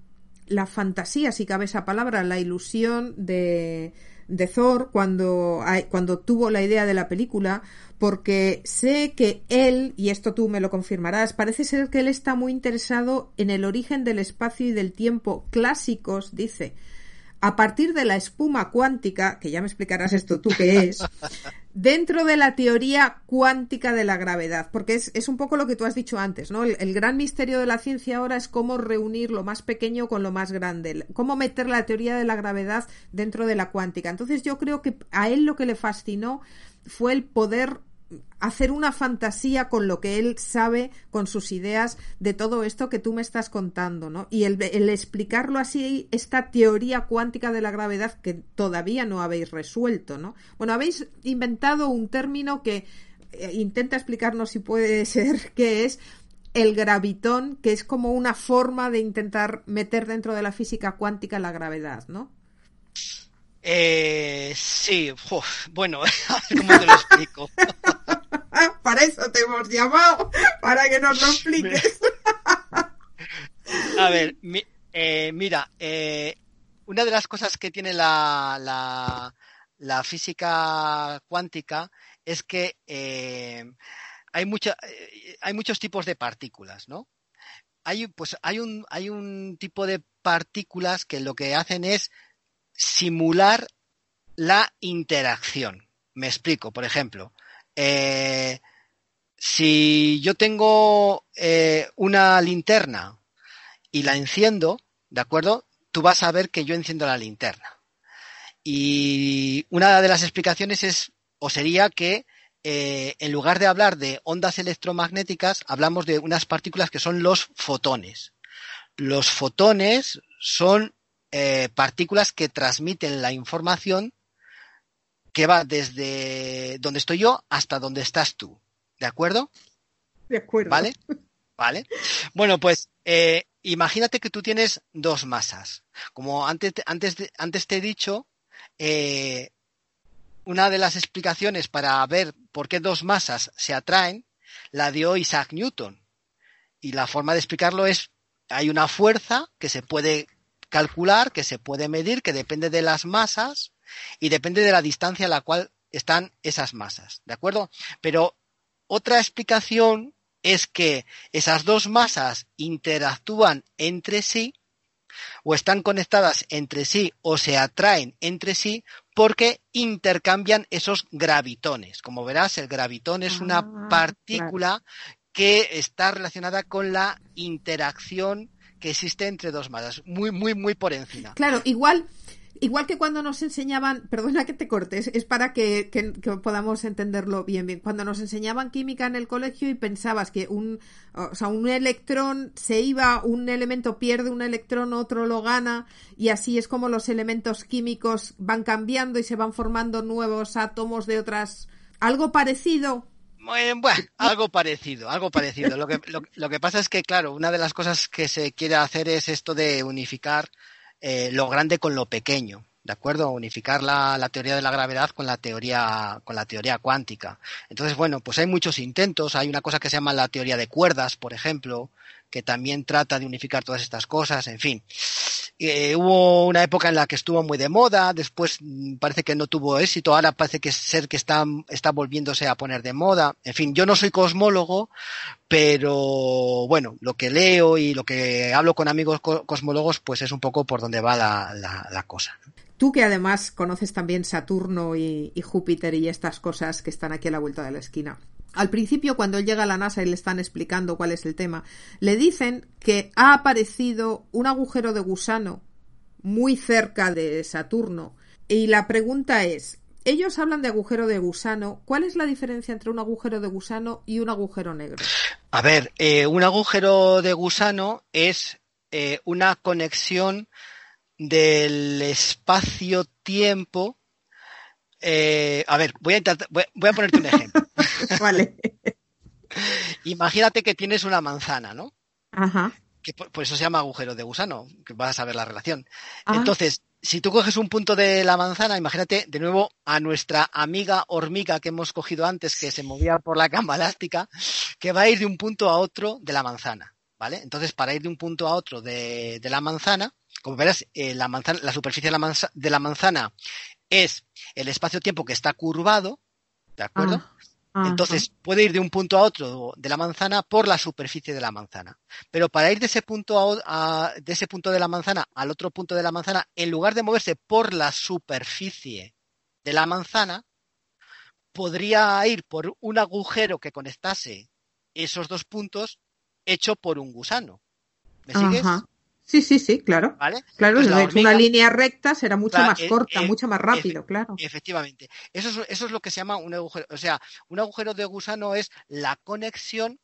la, fantasía, si cabe esa palabra, la ilusión de, de Thor cuando, cuando tuvo la idea de la película, porque sé que él, y esto tú me lo confirmarás, parece ser que él está muy interesado en el origen del espacio y del tiempo clásicos, dice. A partir de la espuma cuántica, que ya me explicarás esto tú qué es, *laughs* dentro de la teoría cuántica de la gravedad, porque es, es un poco lo que tú has dicho antes, ¿no? El, el, gran misterio de la ciencia ahora es cómo reunir lo más pequeño con lo más grande, cómo meter la teoría de la gravedad dentro de la cuántica. Entonces yo creo que a él lo que le fascinó fue el poder hacer una fantasía con lo que él sabe, con sus ideas de todo esto que tú me estás contando, ¿no? Y el, explicarlo así, esta teoría cuántica de la gravedad que todavía no habéis resuelto, ¿no? Bueno, habéis inventado un término que eh, intenta explicarnos si puede *laughs* ser qué es el gravitón, que es como una forma de intentar meter dentro de la física cuántica la gravedad, ¿no? Eh, sí, uf, bueno, *laughs* ¿cómo te lo explico? *laughs* para eso te hemos llamado, para que nos lo *laughs* expliques. A ver, mi, eh, mira, eh, una de las cosas que tiene la, la, la física cuántica es que eh, hay, mucha, eh, hay muchos tipos de partículas, ¿no? Hay, pues, hay, un, hay un tipo de partículas que lo que hacen es simular la interacción. Me explico, por ejemplo, eh, si yo tengo eh, una linterna y la enciendo, ¿de acuerdo? Tú vas a ver que yo enciendo la linterna. Y una de las explicaciones es, o sería que eh, en lugar de hablar de ondas electromagnéticas, hablamos de unas partículas que son los fotones. Los fotones son eh, partículas que transmiten la información que va desde donde estoy yo hasta donde estás tú. ¿De acuerdo? De acuerdo. ¿Vale? Vale. Bueno, pues eh, imagínate que tú tienes dos masas. Como antes, antes, antes te he dicho, eh, una de las explicaciones para ver por qué dos masas se atraen la dio Isaac Newton. Y la forma de explicarlo es, hay una fuerza que se puede calcular, que se puede medir, que depende de las masas y depende de la distancia a la cual están esas masas, ¿de acuerdo? Pero otra explicación es que esas dos masas interactúan entre sí o están conectadas entre sí o se atraen entre sí porque intercambian esos gravitones. Como verás, el gravitón es una Ah, partícula que está relacionada con la interacción que existe entre dos masas, muy, muy, muy por encima. Claro, igual, igual que cuando nos enseñaban, perdona que te cortes, es para que, que- que podamos entenderlo bien, bien. Cuando nos enseñaban química en el colegio y pensabas que un, o sea, un electrón se iba, un elemento pierde un electrón, otro lo gana, y así es como los elementos químicos van cambiando y se van formando nuevos átomos de otras. Algo parecido. Bueno, algo parecido, algo parecido. Lo que, lo, lo que pasa es que, claro, una de las cosas que se quiere hacer es esto de unificar eh, lo grande con lo pequeño, ¿de acuerdo? Unificar la, la teoría de la gravedad con la teoría, con la teoría cuántica. Entonces, bueno, pues hay muchos intentos. Hay una cosa que se llama la teoría de cuerdas, por ejemplo, que también trata de unificar todas estas cosas, en fin. Eh, hubo una época en la que estuvo muy de moda, después mm, parece que no tuvo éxito, ahora parece que ser que está, está volviéndose a poner de moda. En fin, yo no soy cosmólogo, pero bueno, lo que leo y lo que hablo con amigos co- cosmólogos, pues es un poco por donde va la, cosa. Tú que además conoces también Saturno y Júpiter y estas cosas que están aquí a la vuelta de la esquina. Al principio, cuando él llega a la NASA y le están explicando cuál es el tema, le dicen que ha aparecido un agujero de gusano muy cerca de Saturno. Y la pregunta es, ellos hablan de agujero de gusano, ¿cuál es la diferencia entre un agujero de gusano y un agujero negro? A ver, eh, un agujero de gusano es eh, una conexión del espacio-tiempo. Eh, a ver, voy a, intentar- voy, voy a ponerte un ejemplo. *laughs* Vale. Imagínate que tienes una manzana, ¿no? Ajá. Que por, por eso se llama agujero de gusano, que vas a saber la relación. Ah. Entonces, si tú coges un punto de la manzana, imagínate de nuevo a nuestra amiga hormiga que hemos cogido antes, que se movía por la cama elástica, que va a ir de un punto a otro de la manzana, ¿vale? Entonces, para ir de un punto a otro de, de la manzana, como verás, eh, la, manzana, la superficie de la, manza- de la manzana es el espacio-tiempo que está curvado, ¿de acuerdo? Ah, ajá. Entonces puede ir de un punto a otro de la manzana por la superficie de la manzana. Pero para ir de ese punto a, a- de ese punto de la manzana al otro punto de la manzana, en lugar de moverse por la superficie de la manzana, podría ir por un agujero que conectase esos dos puntos hecho por un gusano. ¿Me sigues? Ajá. Sí, sí, sí, claro. ¿Vale? Claro, Pues una línea recta será mucho Claro, más eh, corta, eh, mucho más rápido, claro. Efectivamente. Eso es, eso es lo que se llama un agujero. O sea, un agujero de gusano es la conexión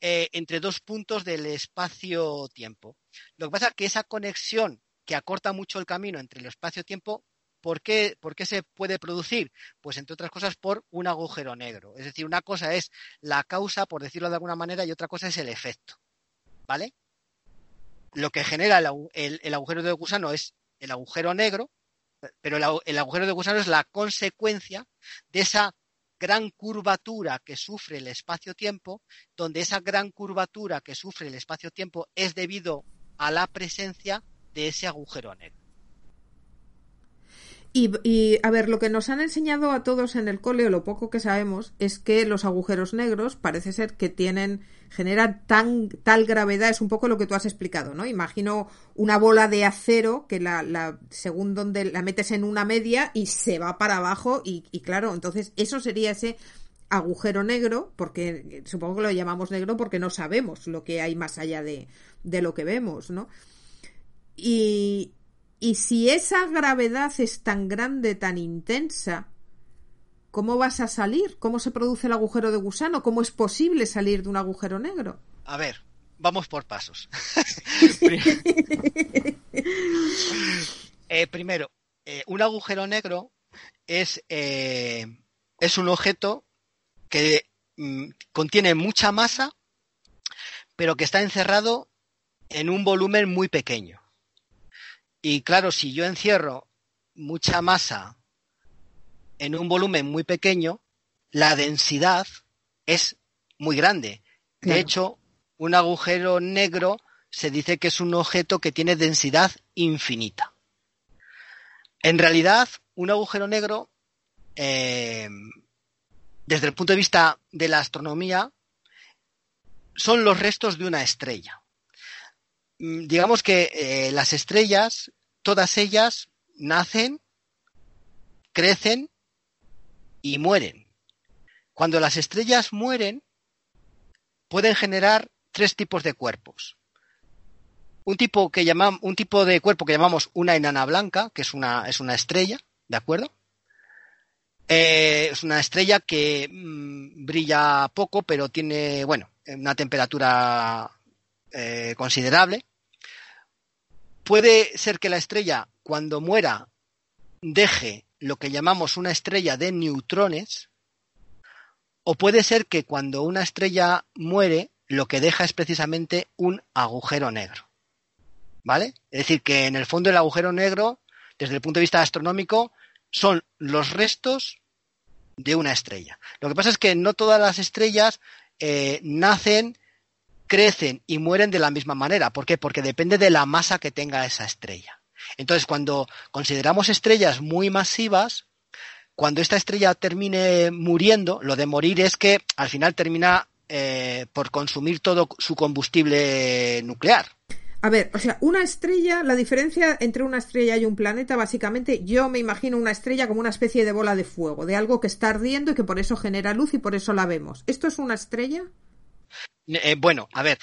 eh, entre dos puntos del espacio-tiempo. Lo que pasa es que esa conexión que acorta mucho el camino entre el espacio-tiempo, ¿por qué, ¿por qué se puede producir? Pues entre otras cosas por un agujero negro. Es decir, una cosa es la causa, por decirlo de alguna manera, y otra cosa es el efecto. ¿Vale? Lo que genera el, agu- el- el agujero de gusano es el agujero negro, pero el, el agujero de gusano es la consecuencia de esa gran curvatura que sufre el espacio-tiempo, donde esa gran curvatura que sufre el espacio-tiempo es debido a la presencia de ese agujero negro. Y, a ver, lo que nos han enseñado a todos en el cole, lo poco que sabemos, es que los agujeros negros parece ser que tienen, generan tan, tal gravedad, es un poco lo que tú has explicado, ¿no? Imagino una bola de acero que la, la según donde la metes en una media y se va para abajo y, y claro, entonces eso sería ese agujero negro, porque supongo que lo llamamos negro porque no sabemos lo que hay más allá de, de lo que vemos, ¿no? Y, y si esa gravedad es tan grande, tan intensa, ¿cómo vas a salir? ¿Cómo se produce el agujero de gusano? ¿Cómo es posible salir de un agujero negro? A ver, vamos por pasos. *laughs* Eh, primero, eh, un agujero negro es, eh, es un objeto que mm, contiene mucha masa, pero que está encerrado en un volumen muy pequeño. Y claro, si yo encierro mucha masa en un volumen muy pequeño, la densidad es muy grande. De hecho, un agujero negro se dice que es un objeto que tiene densidad infinita. En realidad, un agujero negro, eh, desde el punto de vista de la astronomía, son los restos de una estrella. Mm, Digamos que eh, las estrellas, todas ellas, nacen, crecen y mueren. Cuando las estrellas mueren, pueden generar tres tipos de cuerpos. Un tipo, que un tipo de cuerpo que llamamos una enana blanca, que es una, es una estrella, ¿de acuerdo? Eh, es una estrella que mm, brilla poco, pero tiene, bueno, una temperatura eh, considerable. Puede ser que la estrella, cuando muera, deje lo que llamamos una estrella de neutrones, o puede ser que cuando una estrella muere, lo que deja es precisamente un agujero negro. ¿Vale? Es decir, que en el fondo el agujero negro, desde el punto de vista astronómico, son los restos de una estrella. Lo que pasa es que no todas las estrellas eh, nacen, crecen y mueren de la misma manera. ¿Por qué? Porque depende de la masa que tenga esa estrella. Entonces, cuando consideramos estrellas muy masivas, cuando esta estrella termine muriendo, lo de morir es que al final termina eh, por consumir todo su combustible nuclear. A ver, o sea, una estrella, la diferencia entre una estrella y un planeta, básicamente, yo me imagino una estrella como una especie de bola de fuego, de algo que está ardiendo y que por eso genera luz y por eso la vemos. ¿Esto es una estrella? Eh, bueno, a ver,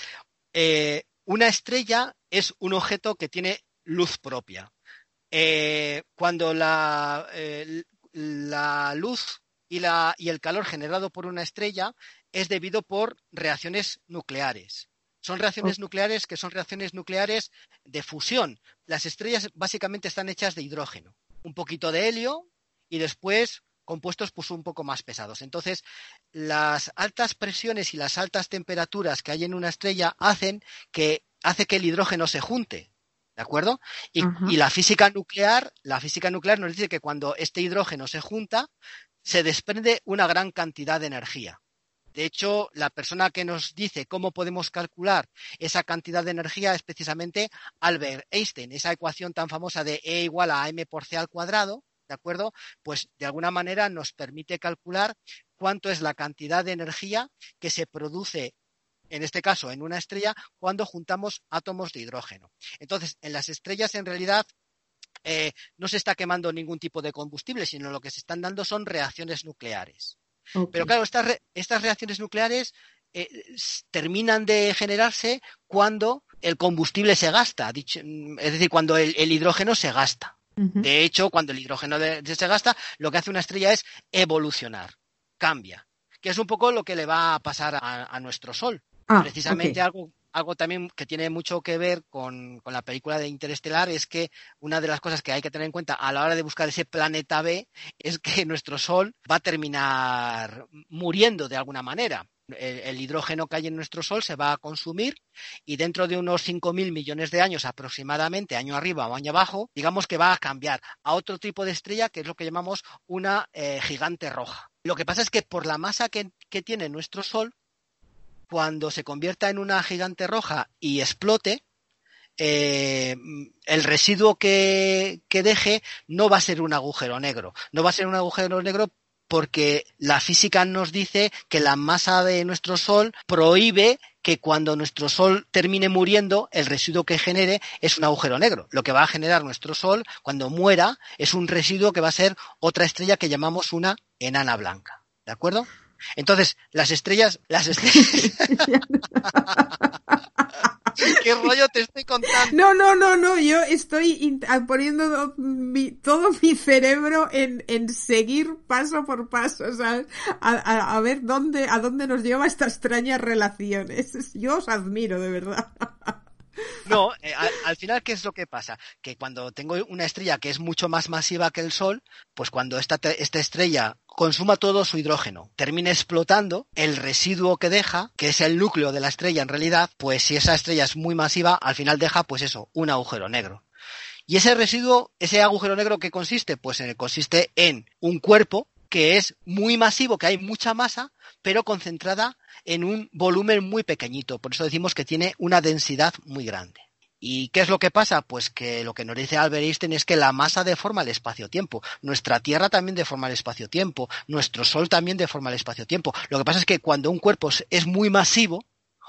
eh, una estrella es un objeto que tiene luz propia. Eh, cuando la, la luz y, la, y el calor generado por una estrella es debido por reacciones nucleares. Son reacciones nucleares que son reacciones nucleares de fusión. Las estrellas básicamente están hechas de hidrógeno, un poquito de helio y después compuestos pues un poco más pesados. Entonces, las altas presiones y las altas temperaturas que hay en una estrella hacen que hace que el hidrógeno se junte. ¿De acuerdo? Y, y la física nuclear, la física nuclear nos dice que cuando este hidrógeno se junta, se desprende una gran cantidad de energía. De hecho, la persona que nos dice cómo podemos calcular esa cantidad de energía es precisamente Albert Einstein, esa ecuación tan famosa de E igual a m por c al cuadrado, ¿de acuerdo? Pues de alguna manera nos permite calcular cuánto es la cantidad de energía que se produce, en este caso en una estrella, cuando juntamos átomos de hidrógeno. Entonces, en las estrellas en realidad eh, no se está quemando ningún tipo de combustible, sino lo que se están dando son reacciones nucleares. Pero claro, estas, re- estas reacciones nucleares eh, terminan de generarse cuando el combustible se gasta, dicho- mm, es decir, cuando el- el hidrógeno se gasta. De hecho, cuando el hidrógeno de- de- se gasta, lo que hace una estrella es evolucionar, cambia, que es un poco lo que le va a pasar a, a nuestro Sol. Ah, Precisamente algo, algo también que tiene mucho que ver con, con la película de Interestelar es que una de las cosas que hay que tener en cuenta a la hora de buscar ese planeta B es que *laughs* nuestro Sol va a terminar muriendo de alguna manera. El, hidrógeno que hay en nuestro Sol se va a consumir y dentro de unos 5.000 millones de años aproximadamente, año arriba o año abajo, digamos que va a cambiar a otro tipo de estrella que es lo que llamamos una eh, gigante roja. Lo que pasa es que por la masa que, tiene nuestro Sol, cuando se convierta en una gigante roja y explote, eh, el residuo que deje no va a ser un agujero negro. No va a ser un agujero negro porque la física nos dice que la masa de nuestro Sol prohíbe que cuando nuestro Sol termine muriendo, el residuo que genere es un agujero negro. Lo que va a generar nuestro Sol cuando muera es un residuo que va a ser otra estrella que llamamos una enana blanca. ¿De acuerdo? Entonces, las estrellas, las estrellas. *laughs* *laughs* *laughs* ¿Qué rollo te estoy contando? No, no, no, no, yo estoy in- a- poniendo mi- todo mi cerebro en, en seguir paso por paso, ¿sabes? A, a- a ver dónde, a dónde nos lleva esta extrañas relaciones. Yo os admiro, de verdad. *laughs* No, eh, al, al final, ¿qué es lo que pasa? Que cuando tengo una estrella que es mucho más masiva que el Sol, pues cuando esta, esta estrella consuma todo su hidrógeno, termine explotando, el residuo que deja, que es el núcleo de la estrella en realidad, pues si esa estrella es muy masiva, al final deja, pues eso, un agujero negro. Y ese residuo, ese agujero negro que consiste, pues eh, consiste en un cuerpo que es muy masivo, que hay mucha masa, pero concentrada en un volumen muy pequeñito. Por eso decimos que tiene una densidad muy grande. ¿Y qué es lo que pasa? Pues que lo que nos dice Albert Einstein es que la masa deforma el espacio-tiempo. Nuestra Tierra también deforma el espacio-tiempo. Nuestro Sol también deforma el espacio-tiempo. Lo que pasa es que cuando un cuerpo es- muy masivo,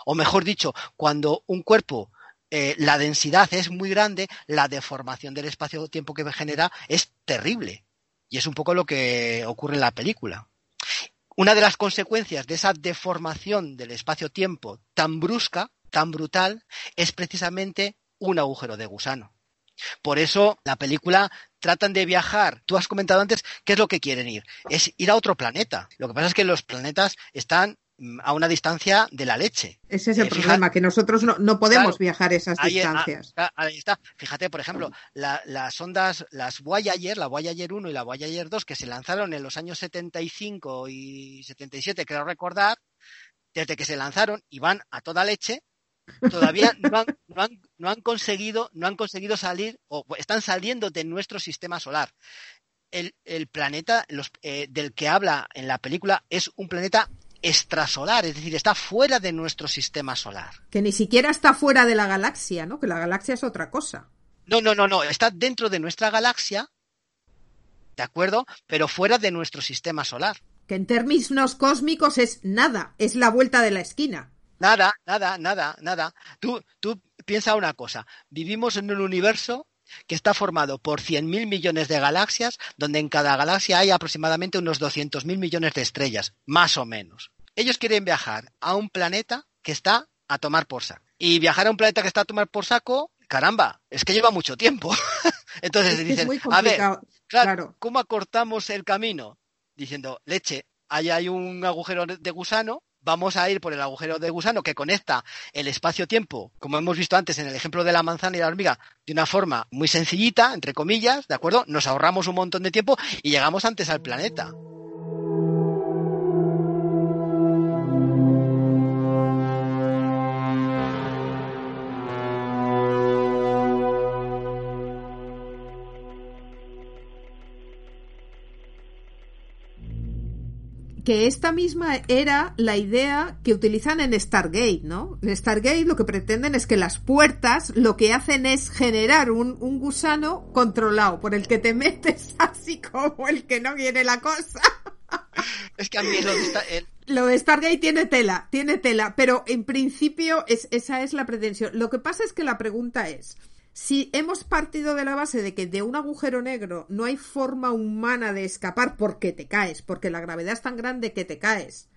o mejor dicho, cuando un cuerpo eh, la densidad es muy grande, la deformación del espacio-tiempo que genera es terrible. Y es un poco lo que ocurre en la película. Una de las consecuencias de esa deformación del espacio-tiempo tan brusca, tan brutal, es precisamente un agujero de gusano. Por eso la película tratan de viajar. Tú has comentado antes qué es lo que quieren ir. Es ir a otro planeta. Lo que pasa es que los planetas están mm, a una distancia de la leche. Ese es el Eh, problema, que nosotros no, no podemos Claro. viajar esas Ahí, ah, distancias. ah, ahí está. Fíjate, por ejemplo, la- las ondas, las Voyager, la Voyager 1 y la Voyager 2, que se lanzaron en los años 75 y 77, creo recordar, desde que se lanzaron y van a toda leche, todavía no han, no han, no han conseguido, no han conseguido salir, o están saliendo de nuestro sistema solar. El, el planeta los, eh, del que habla en la película es un planeta extrasolar, es decir, está fuera de nuestro sistema solar. Que ni siquiera está fuera de la galaxia, ¿no? Que la galaxia es otra cosa. No, no, no, no, está dentro de nuestra galaxia, ¿de acuerdo? Pero fuera de nuestro sistema solar. Que en términos cósmicos es nada, es la vuelta de la esquina. Nada, nada, nada, nada. Tú, tú piensa una cosa, vivimos en un universo que está formado por 100.000 millones de galaxias, donde en cada galaxia hay aproximadamente unos 200.000 millones de estrellas, más o menos. Ellos quieren viajar a un planeta que está a tomar por saco. Y viajar a un planeta que está a tomar por saco, caramba, es que lleva mucho tiempo. *laughs* Entonces Es que es dicen, muy a ver. Claro, Claro. ¿cómo acortamos el camino? Diciendo, leche, ahí hay un agujero de gusano, vamos a ir por el agujero de gusano que conecta el espacio-tiempo, como hemos visto antes en el ejemplo de la manzana y la hormiga, de una forma muy sencillita, entre comillas, ¿de acuerdo? Nos ahorramos un montón de tiempo y llegamos antes al planeta. Que esta misma era la idea que utilizan en Stargate, ¿no? En Stargate lo que pretenden es que las puertas lo que hacen es generar un, un gusano controlado por el que te metes *laughs* así como el que no quiere la cosa. *laughs* Es que a mí lo de esta- el- Lo de Stargate tiene tela, tiene tela, pero en principio es, esa es la pretensión. Lo que pasa es que la pregunta es, si hemos partido de la base de que de un agujero negro no hay forma humana de escapar porque te caes, porque la gravedad es tan grande que te caes,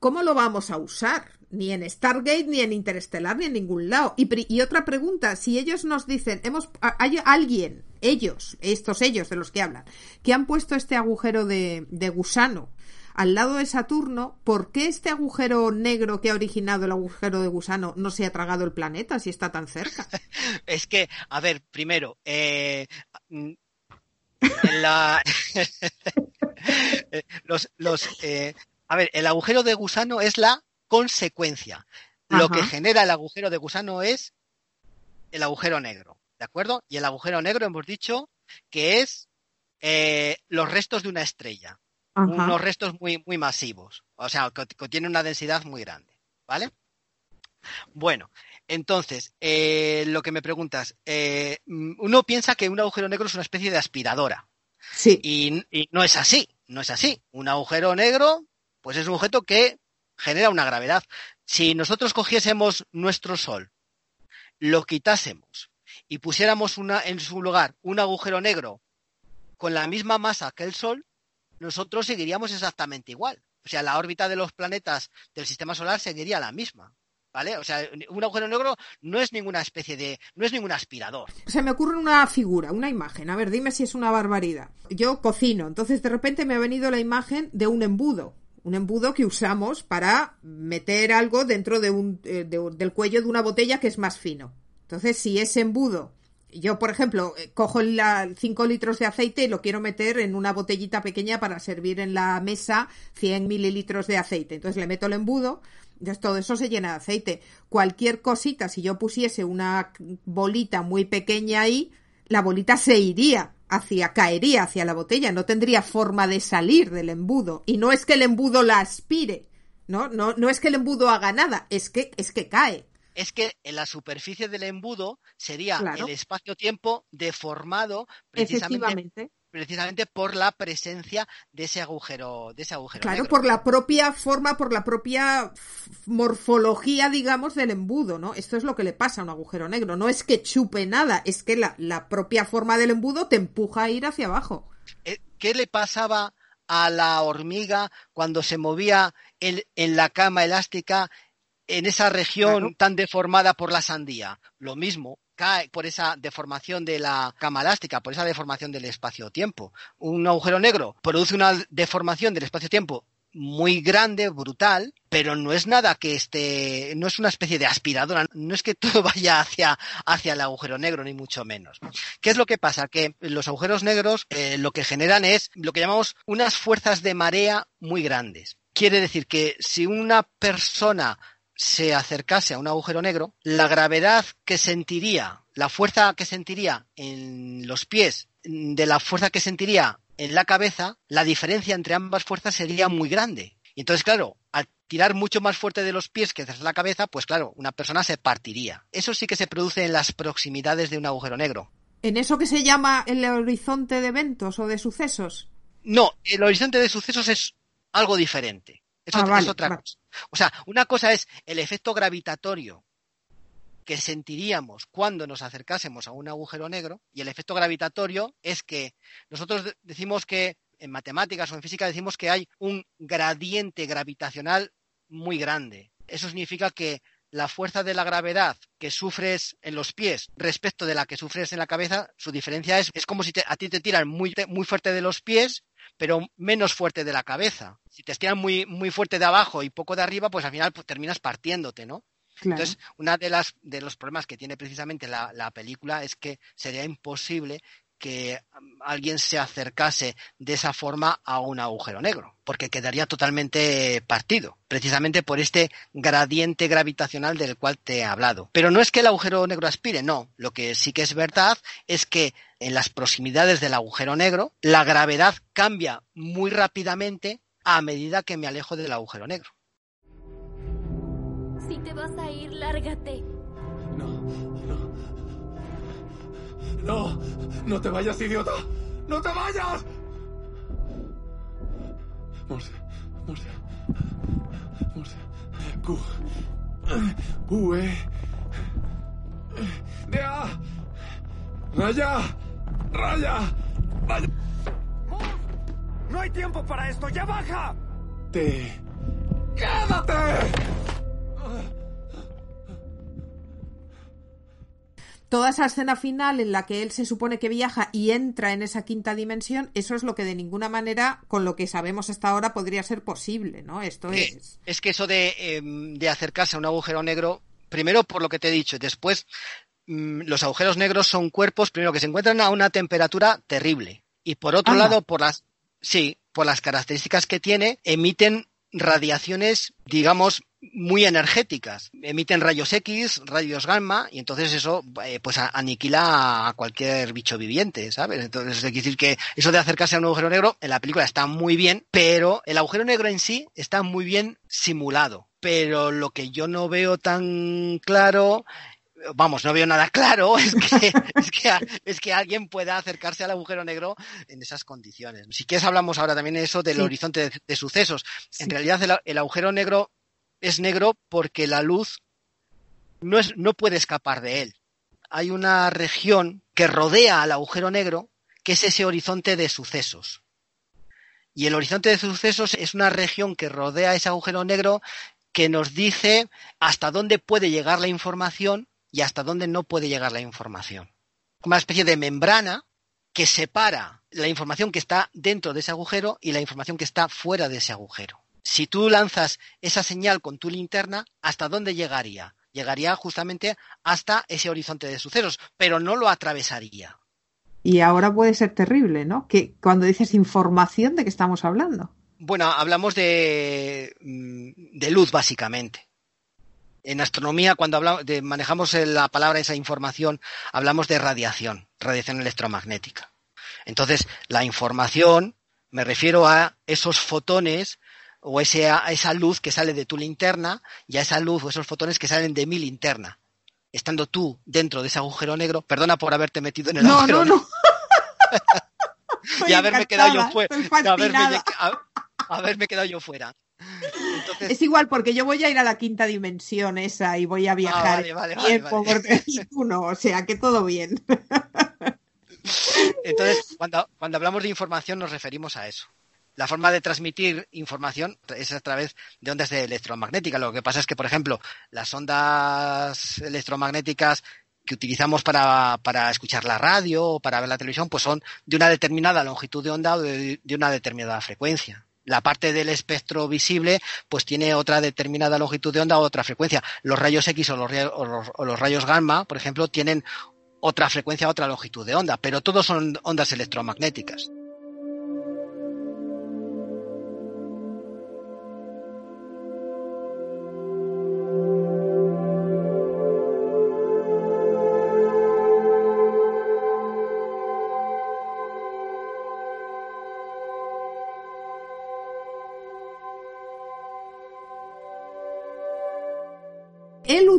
¿cómo lo vamos a usar? Ni en Stargate, ni en Interestelar, ni en ningún lado. Y, otra pregunta, si ellos nos dicen, hemos, hay alguien, ellos, estos ellos de los que hablan, que han puesto este agujero de, de gusano al lado de Saturno, ¿por qué este agujero negro que ha originado el agujero de gusano no se ha tragado el planeta si está tan cerca? *laughs* es que, a ver, primero, eh, la... *laughs* los, los eh, a ver, el agujero de gusano es la consecuencia. Lo que genera el agujero de gusano es el agujero negro, ¿de acuerdo? Y el agujero negro hemos dicho que es eh, los restos de una estrella unos restos muy, muy masivos, o sea, que, tienen una densidad muy grande, ¿vale? Bueno, entonces, eh, lo que me preguntas, eh, uno piensa que un agujero negro es una especie de aspiradora. Sí. Y, y, no es así, no es así. Un agujero negro, pues es un objeto que genera una gravedad. Si nosotros cogiésemos nuestro Sol, lo quitásemos y pusiéramos una, en su lugar un agujero negro con la misma masa que el Sol, nosotros seguiríamos exactamente igual. O sea, la órbita de los planetas del sistema solar seguiría la misma. ¿Vale? O sea, un agujero negro no es ninguna especie de. no es ningún aspirador. Se me ocurre una figura, una imagen. A ver, dime si es una barbaridad. Yo cocino, entonces de repente me ha venido la imagen de un embudo. Un embudo que usamos para meter algo dentro de un, eh, del cuello de una botella que es más fino. Entonces, si ese embudo yo, por ejemplo, eh, cojo 5 litros de aceite y lo quiero meter en una botellita pequeña para servir en la mesa 100 mililitros de aceite. Entonces le meto el embudo, entonces todo eso se llena de aceite. Cualquier cosita, si yo pusiese una bolita muy pequeña ahí, la bolita se iría hacia, caería hacia la botella, no tendría forma de salir del embudo. Y no es que el embudo la aspire, ¿no? No, no es que el embudo haga nada, es que, es que cae es que en la superficie del embudo sería el espacio-tiempo deformado precisamente, precisamente por la presencia de ese agujero, de ese agujero. Claro, por la propia forma, por la propia morfología, digamos, del embudo, ¿no? Esto es lo que le pasa a un agujero negro. No es que chupe nada, es que la, la propia forma del embudo te empuja a ir hacia abajo. Eh, ¿Qué le pasaba a la hormiga cuando se movía en, en la cama elástica en esa región tan deformada por la sandía. Lo mismo, cae por esa deformación de la cama elástica, por esa deformación del espacio-tiempo. Un agujero negro produce una deformación del espacio-tiempo muy grande, brutal, pero no es nada que esté, no es una especie de aspiradora, no es que todo *laughs* vaya hacia, hacia el agujero negro, ni mucho menos. ¿Qué es lo que pasa? Que los agujeros negros eh, lo que generan es lo que llamamos unas fuerzas de marea muy grandes. Quiere decir que si una persona se acercase a un agujero negro, la gravedad que sentiría, la fuerza que sentiría en los pies de la fuerza que sentiría en la cabeza, la diferencia entre ambas fuerzas sería muy grande. Y entonces, claro, al tirar mucho más fuerte de los pies que de la cabeza, pues claro, una persona se partiría. Eso sí que se produce en las proximidades de un agujero negro. ¿En eso que se llama el horizonte de eventos o de sucesos? No, el horizonte de sucesos es algo diferente. Es, ah, otra, cosa. O sea, una cosa es el efecto gravitatorio que sentiríamos cuando nos acercásemos a un agujero negro y el efecto gravitatorio es que nosotros decimos que en matemáticas o en física decimos que hay un gradiente gravitacional muy grande. Eso significa que la fuerza de la gravedad que sufres en los pies respecto de la que sufres en la cabeza, su diferencia es, es como si a ti te tiran muy, muy fuerte de los pies pero menos fuerte de la cabeza. Si te estiran muy, muy fuerte de abajo y poco de arriba, pues al final pues, terminas partiéndote, ¿no? Entonces, una de las de los problemas que tiene precisamente la, la película es que sería imposible que alguien se acercase de esa forma a un agujero negro, porque quedaría totalmente partido, precisamente por este gradiente gravitacional del cual te he hablado. Pero no es que el agujero negro aspire, no. Lo que sí que es verdad es que en las proximidades del agujero negro, la gravedad cambia muy rápidamente a medida que me alejo del agujero negro. Si te vas a ir, lárgate. No, no te vayas, idiota. No te vayas. Morse, Morse, Morse, Q, U, E, D, A. Raya. Raya. Raya. ¡No hay tiempo para esto! ¡Ya baja! Te. ¡Quédate! Toda esa escena final en la que él se supone que viaja y entra en esa quinta dimensión, eso es lo que de ninguna manera, con lo que sabemos hasta ahora, podría ser posible, ¿no? Esto Eh, es. Es que eso de, eh, de acercarse a un agujero negro, primero por lo que te he dicho, después mm, los agujeros negros son cuerpos, primero que se encuentran a una temperatura terrible. Y por otro Anda. lado, por las, sí, por las características que tiene, emiten radiaciones, digamos, muy energéticas. Emiten rayos X, rayos gamma, y entonces eso eh, pues aniquila a cualquier bicho viviente, ¿sabes? Entonces hay que decir que eso de acercarse a un agujero negro en la película está muy bien, pero el agujero negro en sí está muy bien simulado. Pero lo que yo no veo tan claro vamos, no veo nada claro, *laughs* es que, es que, es que alguien pueda acercarse al agujero negro en esas condiciones. Si quieres hablamos ahora también de eso del Sí. horizonte de, de sucesos. Sí. En realidad el, el agujero negro es negro porque la luz no, puede escapar de él. Hay una región que rodea al agujero negro que es ese horizonte de sucesos. Y el horizonte de sucesos es una región que rodea ese agujero negro que nos dice hasta dónde puede llegar la información y hasta dónde no puede llegar la información. Una especie de membrana que separa la información que está dentro de ese agujero y la información que está fuera de ese agujero. Si tú lanzas esa señal con tu linterna, ¿hasta dónde llegaría? Llegaría justamente hasta ese horizonte de sucesos, pero no lo atravesaría. Y ahora puede ser terrible, ¿no? Que cuando dices información, ¿de qué estamos hablando? Bueno, hablamos de, mm, de luz, básicamente. En astronomía, cuando hablamos de, manejamos la palabra esa información, hablamos de radiación, radiación electromagnética. Entonces, la información, me refiero a esos fotones o ese, esa luz que sale de tu linterna y a esa luz o esos fotones que salen de mi linterna. Estando tú dentro de ese agujero negro, perdona por haberte metido en el No, agujero no, no. Estoy *laughs* y haberme quedado yo fuera. haberme, haberme quedado yo fuera. Entonces, Es igual, porque yo voy a ir a la quinta dimensión esa y voy a viajar Ah, vale, vale, vale, tiempo, y tú no, o sea, que todo bien. *laughs* entonces cuando, cuando hablamos de información nos referimos a eso. La forma de transmitir información es a través de ondas de electromagnética. Lo que pasa es que, por ejemplo, las ondas electromagnéticas que utilizamos para, para escuchar la radio o para ver la televisión, pues son de una determinada longitud de onda o de, una determinada frecuencia. La parte del espectro visible, pues tiene otra determinada longitud de onda o otra frecuencia. Los rayos X o los, ray- o los- o los rayos gamma, por ejemplo, tienen otra frecuencia, otra longitud de onda, pero todos son ondas electromagnéticas.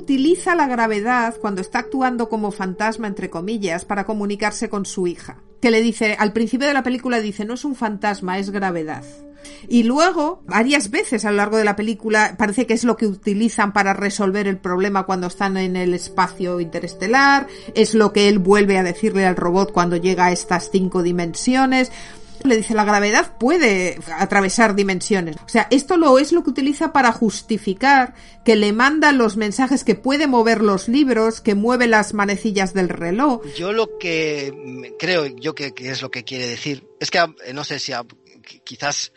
Utiliza la gravedad cuando está actuando como fantasma, entre comillas, para comunicarse con su hija. Que le dice, al principio de la película dice, no es un fantasma, es gravedad. Y luego, varias veces a lo largo de la película, parece que es lo que utilizan para resolver el problema cuando están en el espacio interestelar, es lo que él vuelve a decirle al robot cuando llega a estas cinco dimensiones. Le dice, la gravedad puede atravesar dimensiones. O sea, esto lo es lo que utiliza para justificar que le manda los mensajes que puede mover los libros, que mueve las manecillas del reloj. Yo lo que creo, yo que, es lo que quiere decir, es que ah, no sé si ah, qui- quizás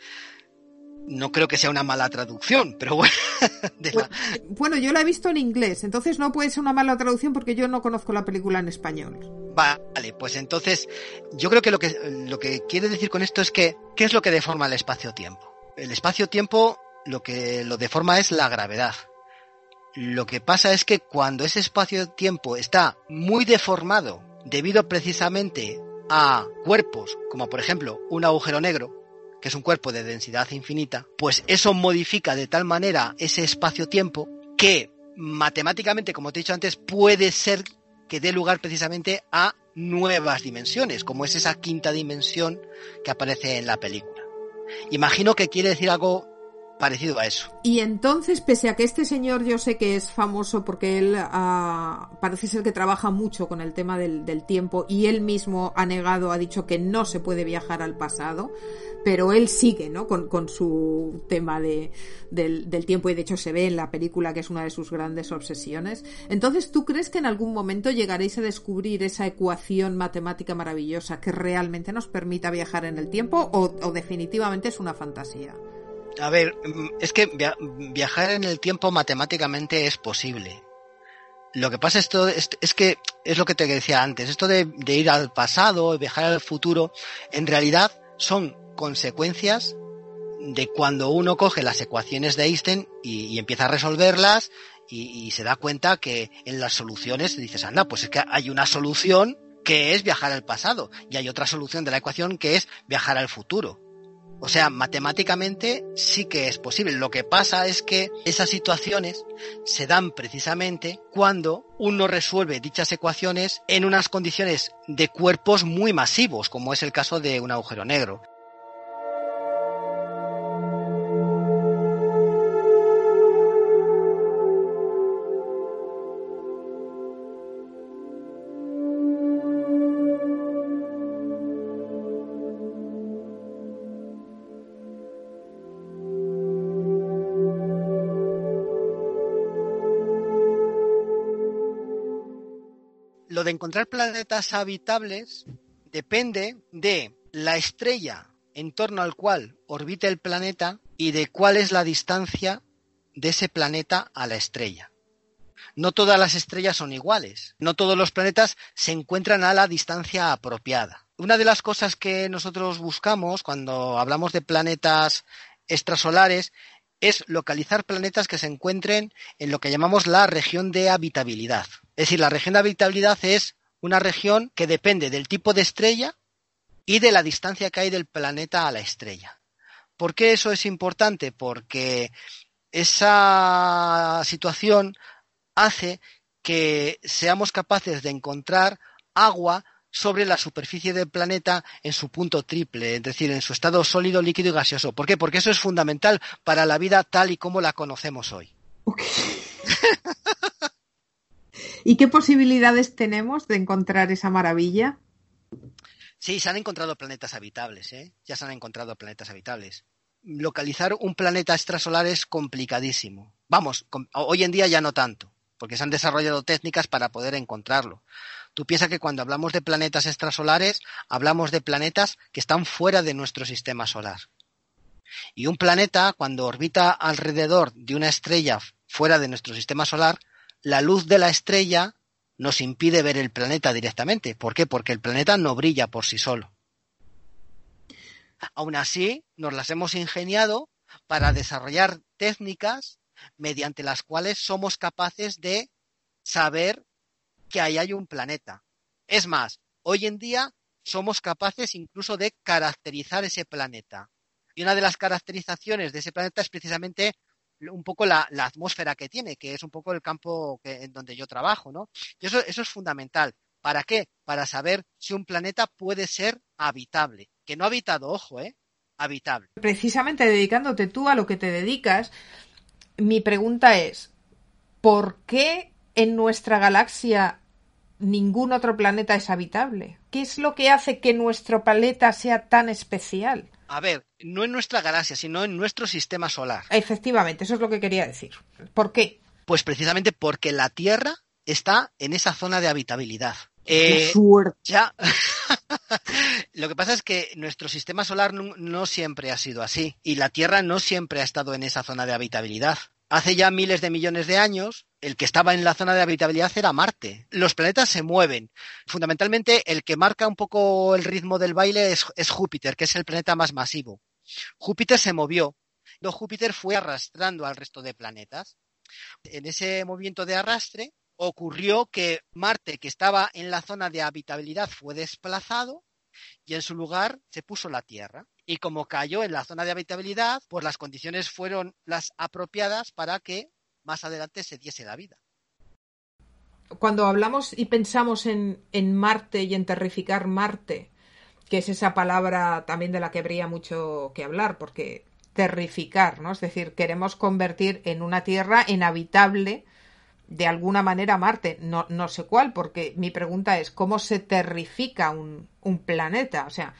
no creo que sea una mala traducción, pero bueno, *laughs* de la- Bueno, yo la he visto en inglés, entonces no puede ser una mala traducción porque yo no conozco la película en español. Vale, pues entonces yo creo que lo que lo que quiere decir con esto es que ¿qué es lo que deforma el espacio-tiempo? El espacio-tiempo lo que lo deforma es la gravedad. Lo que pasa es que cuando ese espacio-tiempo está muy deformado debido precisamente a cuerpos como por ejemplo un agujero negro, que es un cuerpo de densidad infinita, pues eso modifica de tal manera ese espacio-tiempo que matemáticamente, como te he dicho antes, puede ser que dé lugar precisamente a nuevas dimensiones, como es esa quinta dimensión que aparece en la película. Imagino que quiere decir algo parecido a eso. Y entonces, pese a que este señor yo sé que es famoso porque él ah, parece ser que trabaja mucho con el tema del, tiempo y él mismo ha negado, ha dicho que no se puede viajar al pasado, pero él sigue ¿no? con, su tema de, del, tiempo y de hecho se ve en la película que es una de sus grandes obsesiones. Entonces, ¿tú crees que en algún momento llegaréis a descubrir esa ecuación matemática maravillosa que realmente nos permita viajar en el tiempo o definitivamente es una fantasía? A ver, mm, es que viajar en el tiempo matemáticamente es posible. Lo que pasa esto es, es que es lo que te decía antes, esto de, ir al pasado, viajar al futuro, en realidad son consecuencias de cuando uno coge las ecuaciones de Einstein y, y empieza a resolverlas y, y, se da cuenta que en las soluciones dices, anda, pues es que hay una solución que es viajar al pasado y hay otra solución de la ecuación que es viajar al futuro. O sea, matemáticamente sí que es posible. Lo que pasa es que esas situaciones se dan precisamente cuando uno resuelve dichas ecuaciones en unas condiciones de cuerpos muy masivos, como es el caso de un agujero negro. De encontrar planetas habitables depende de la estrella en torno al cual orbita el planeta y de cuál es la distancia de ese planeta a la estrella. No todas las estrellas son iguales, no todos los planetas se encuentran a la distancia apropiada. Una de las cosas que nosotros buscamos cuando hablamos de planetas extrasolares es localizar planetas que se encuentren en lo que llamamos la región de habitabilidad. Es decir, la región de habitabilidad es una región que depende del tipo de estrella y de la distancia que hay del planeta a la estrella. ¿Por qué eso es importante? Porque esa situación hace que seamos capaces de encontrar agua sobre la superficie del planeta en su punto triple, es decir, en su estado sólido, líquido y gaseoso. ¿Por qué? Porque eso es fundamental para la vida tal y como la conocemos hoy. Okay. *laughs* ¿Y qué posibilidades tenemos de encontrar esa maravilla? Sí, se han encontrado planetas habitables, ¿eh? Ya se han encontrado planetas habitables. Localizar un planeta extrasolar es complicadísimo. Vamos, hoy en día ya no tanto, porque se han desarrollado técnicas para poder encontrarlo. Tú piensas que cuando hablamos de planetas extrasolares, hablamos de planetas que están fuera de nuestro sistema solar. Y un planeta, cuando orbita alrededor de una estrella fuera de nuestro sistema solar, la luz de la estrella nos impide ver el planeta directamente. ¿Por qué? Porque el planeta no brilla por sí solo. Aún así, nos las hemos ingeniado para desarrollar técnicas mediante las cuales somos capaces de saber que ahí hay un planeta. Es más, hoy en día somos capaces incluso de caracterizar ese planeta. Y una de las caracterizaciones de ese planeta es precisamente un poco la, atmósfera que tiene, que es un poco el campo en donde yo trabajo, ¿no? Y eso, eso es fundamental. ¿Para qué? Para saber si un planeta puede ser habitable. Que no habitado, ojo, ¿eh? Habitable. Precisamente dedicándote tú a lo que te dedicas, mi pregunta es, ¿por qué en nuestra galaxia ningún otro planeta es habitable? ¿Qué es lo que hace que nuestro planeta sea tan especial? A ver, no en nuestra galaxia, sino en nuestro sistema solar. Efectivamente, eso es lo que quería decir. ¿Por qué? Pues precisamente porque la Tierra está en esa zona de habitabilidad. ¡Qué eh, suerte! Ya. *laughs* lo que pasa es que nuestro sistema solar no, no siempre ha sido así y la Tierra no siempre ha estado en esa zona de habitabilidad. Hace ya miles de millones de años, el que estaba en la zona de habitabilidad era Marte. Los planetas se mueven. Fundamentalmente, el que marca un poco el ritmo del baile es, Júpiter, que es el planeta más masivo. Júpiter se movió. No, Júpiter fue arrastrando al resto de planetas. En ese movimiento de arrastre ocurrió que Marte, que estaba en la zona de habitabilidad, fue desplazado y en su lugar se puso la Tierra. Y como cayó en la zona de habitabilidad, pues las condiciones fueron las apropiadas para que más adelante se diese la vida. Cuando hablamos y pensamos en, en Marte y en terrificar Marte, que es esa palabra también de la que habría mucho que hablar, porque terrificar, ¿no? Es decir, queremos convertir en una Tierra inhabitable de alguna manera Marte. No, no sé cuál, porque mi pregunta es, ¿cómo se terrifica un, un planeta? O sea,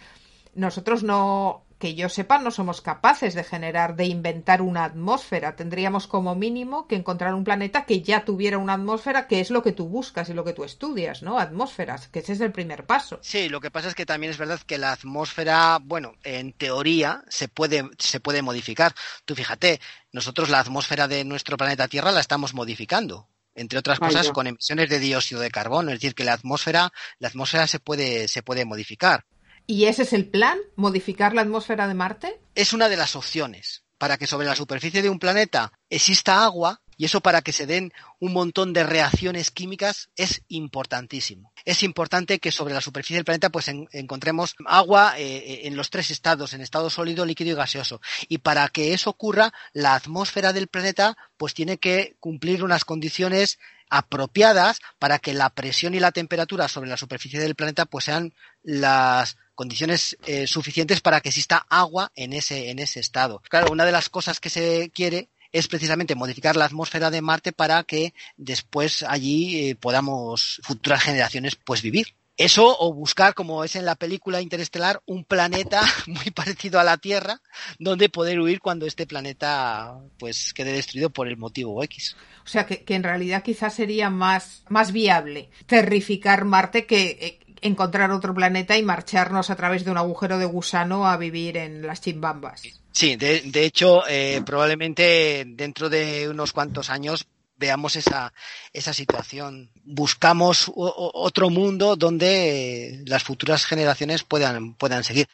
nosotros no que yo sepa, no somos capaces de generar, de inventar una atmósfera. Tendríamos como mínimo que encontrar un planeta que ya tuviera una atmósfera, que es lo que tú buscas y lo que tú estudias, ¿no? Atmósferas, que ese es el primer paso. Sí, lo que pasa es que también es verdad que la atmósfera, bueno, en teoría se puede, se puede modificar. Tú fíjate, nosotros la atmósfera de nuestro planeta Tierra la estamos modificando entre otras cosas con emisiones de dióxido de carbono, es decir, que la atmósfera, la atmósfera se puede, se puede modificar. ¿Y ese es el plan? ¿Modificar la atmósfera de Marte? Es una de las opciones. Para que sobre la superficie de un planeta exista agua, y eso para que se den un montón de reacciones químicas es importantísimo. Es importante que sobre la superficie del planeta pues encontremos agua eh, eh, en los tres estados, en estado sólido, líquido y gaseoso. Y para que eso ocurra, la atmósfera del planeta pues tiene que cumplir unas condiciones apropiadas para que la presión y la temperatura sobre la superficie del planeta pues sean las condiciones eh, suficientes para que exista agua en ese, en ese estado. Claro, una de las cosas que se quiere es precisamente modificar la atmósfera de Marte para que después allí eh, podamos futuras generaciones pues vivir. Eso o buscar, como es en la película Interestelar, un planeta *laughs* muy parecido a la Tierra, donde poder huir cuando este planeta pues quede destruido por el motivo X. O sea que, que en realidad quizás sería más, más viable terrificar Marte que, eh, encontrar otro planeta y marcharnos a través de un agujero de gusano a vivir en las chimbambas. Sí, de, hecho, eh, probablemente dentro de unos cuantos años veamos esa, esa situación. Buscamos otro mundo donde las futuras generaciones puedan, puedan seguir.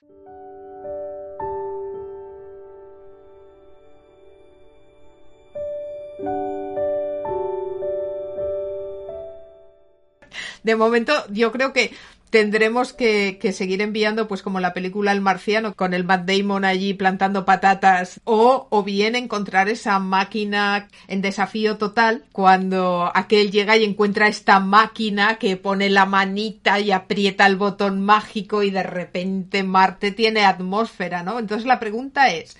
De momento yo creo que tendremos que, seguir enviando, pues como la película El Marciano, con el Matt Damon allí plantando patatas, o, o bien encontrar esa máquina en desafío total, cuando aquel llega y encuentra esta máquina que pone la manita y aprieta el botón mágico y de repente Marte tiene atmósfera, ¿no? Entonces la pregunta es,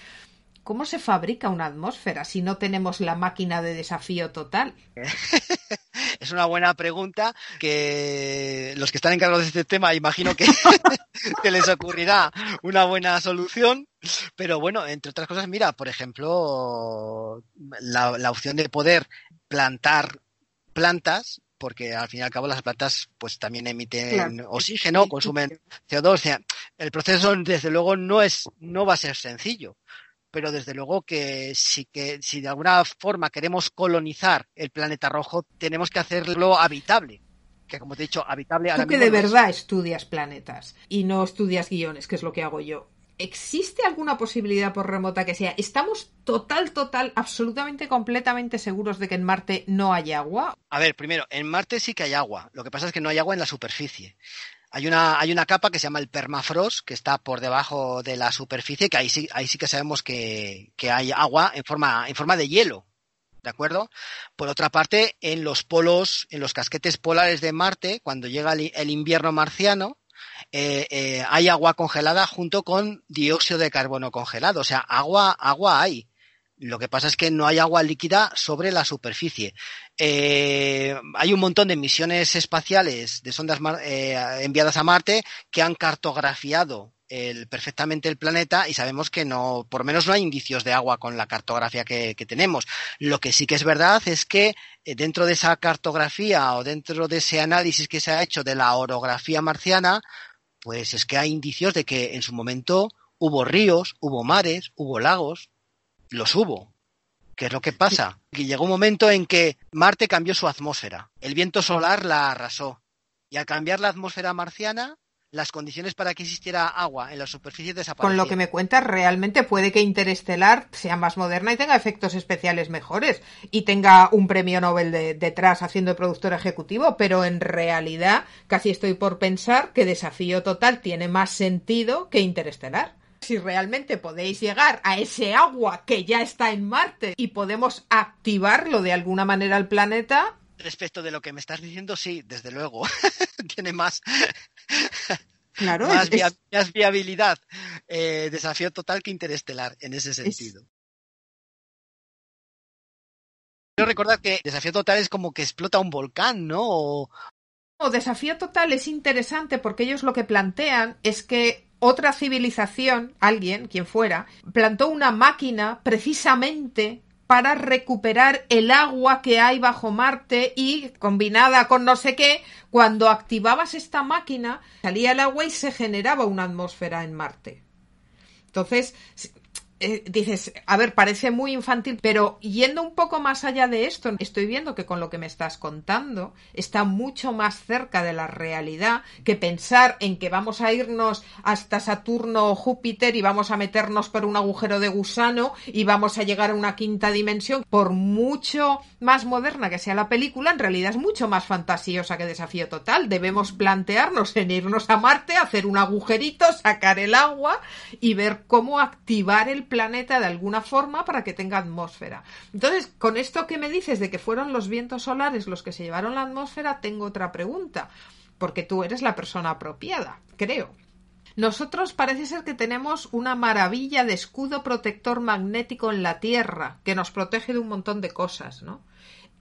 ¿Cómo se fabrica una atmósfera si no tenemos la máquina de desafío total? *laughs* es una buena pregunta que los que están encargados de este tema imagino que, *laughs* les ocurrirá una buena solución. Pero bueno, entre otras cosas, mira, por ejemplo, la, opción de poder plantar plantas porque al fin y al cabo las plantas pues también emiten oxígeno, consumen CO2, o sea, el proceso desde luego no es no va a ser sencillo pero desde luego que si, que si de alguna forma queremos colonizar el planeta rojo, tenemos que hacerlo habitable. Que como te he dicho, habitable Tú que de verdad estudias planetas y no estudias guiones, que es lo que hago yo. ¿Existe alguna posibilidad por remota que sea? ¿Estamos total, total, absolutamente, completamente seguros de que en Marte no hay agua? A ver, primero, en Marte sí que hay agua. Lo que pasa es que no hay agua en la superficie. Hay una, hay una capa que se llama el permafrost, que está por debajo de la superficie, que ahí sí, ahí sí que sabemos que, que hay agua en forma, en forma de hielo. ¿De acuerdo? Por otra parte, en los polos, en los casquetes polares de Marte, cuando llega el, invierno marciano, eh, eh, hay agua congelada junto con dióxido de carbono congelado. O sea, agua, agua hay. Lo que pasa es que no hay agua líquida sobre la superficie. Eh, hay un montón de misiones espaciales de sondas eh, enviadas a Marte que han cartografiado perfectamente el planeta y sabemos que no, por menos no hay indicios de agua con la cartografía que, tenemos. Lo que sí que es verdad es que eh, dentro de esa cartografía o dentro de ese análisis que se ha hecho de la orografía marciana, pues es que hay indicios de que en su momento hubo ríos, hubo mares, hubo lagos, los hubo. ¿Qué es lo que pasa? Que llegó un momento en que Marte cambió su atmósfera. El viento solar la arrasó. Y al cambiar la atmósfera marciana, las condiciones para que existiera agua en la superficie desaparecieron. Con lo que me cuentas, realmente puede que Interestelar sea más moderna y tenga efectos especiales mejores y tenga un premio Nobel detrás haciendo de productor ejecutivo, pero en realidad casi estoy por pensar que Desafío Total tiene más sentido que Interestelar si realmente podéis llegar a ese agua que ya está en Marte y podemos activarlo de alguna manera al planeta. Respecto de lo que me estás diciendo, sí, desde luego. *laughs* Tiene más. Claro, más, es- via- más viabilidad. Eh, desafío total que interestelar en ese sentido. Quiero recordar que desafío total es como que explota un volcán, ¿no? O Desafío Total es interesante porque ellos lo que plantean es que otra civilización, alguien, quien fuera, plantó una máquina precisamente para recuperar el agua que hay bajo Marte y combinada con no sé qué, cuando activabas esta máquina salía el agua y se generaba una atmósfera en Marte. Entonces, eh, dices, a ver, parece muy infantil, pero yendo un poco más allá de esto, estoy viendo que con lo que me estás contando está mucho más cerca de la realidad que pensar en que vamos a irnos hasta Saturno o Júpiter y vamos a meternos por un agujero de gusano y vamos a llegar a una quinta dimensión. Por mucho más moderna que sea la película, en realidad es mucho más fantasiosa que Desafío Total. Debemos plantearnos en irnos a Marte, hacer un agujerito, sacar el agua y ver cómo activar el planeta de alguna forma para que tenga atmósfera. Entonces, con esto que me dices de que fueron los vientos solares los que se llevaron la atmósfera, tengo otra pregunta, porque tú eres la persona apropiada, creo. Nosotros parece ser que tenemos una maravilla de escudo protector magnético en la Tierra que nos protege de un montón de cosas, ¿no?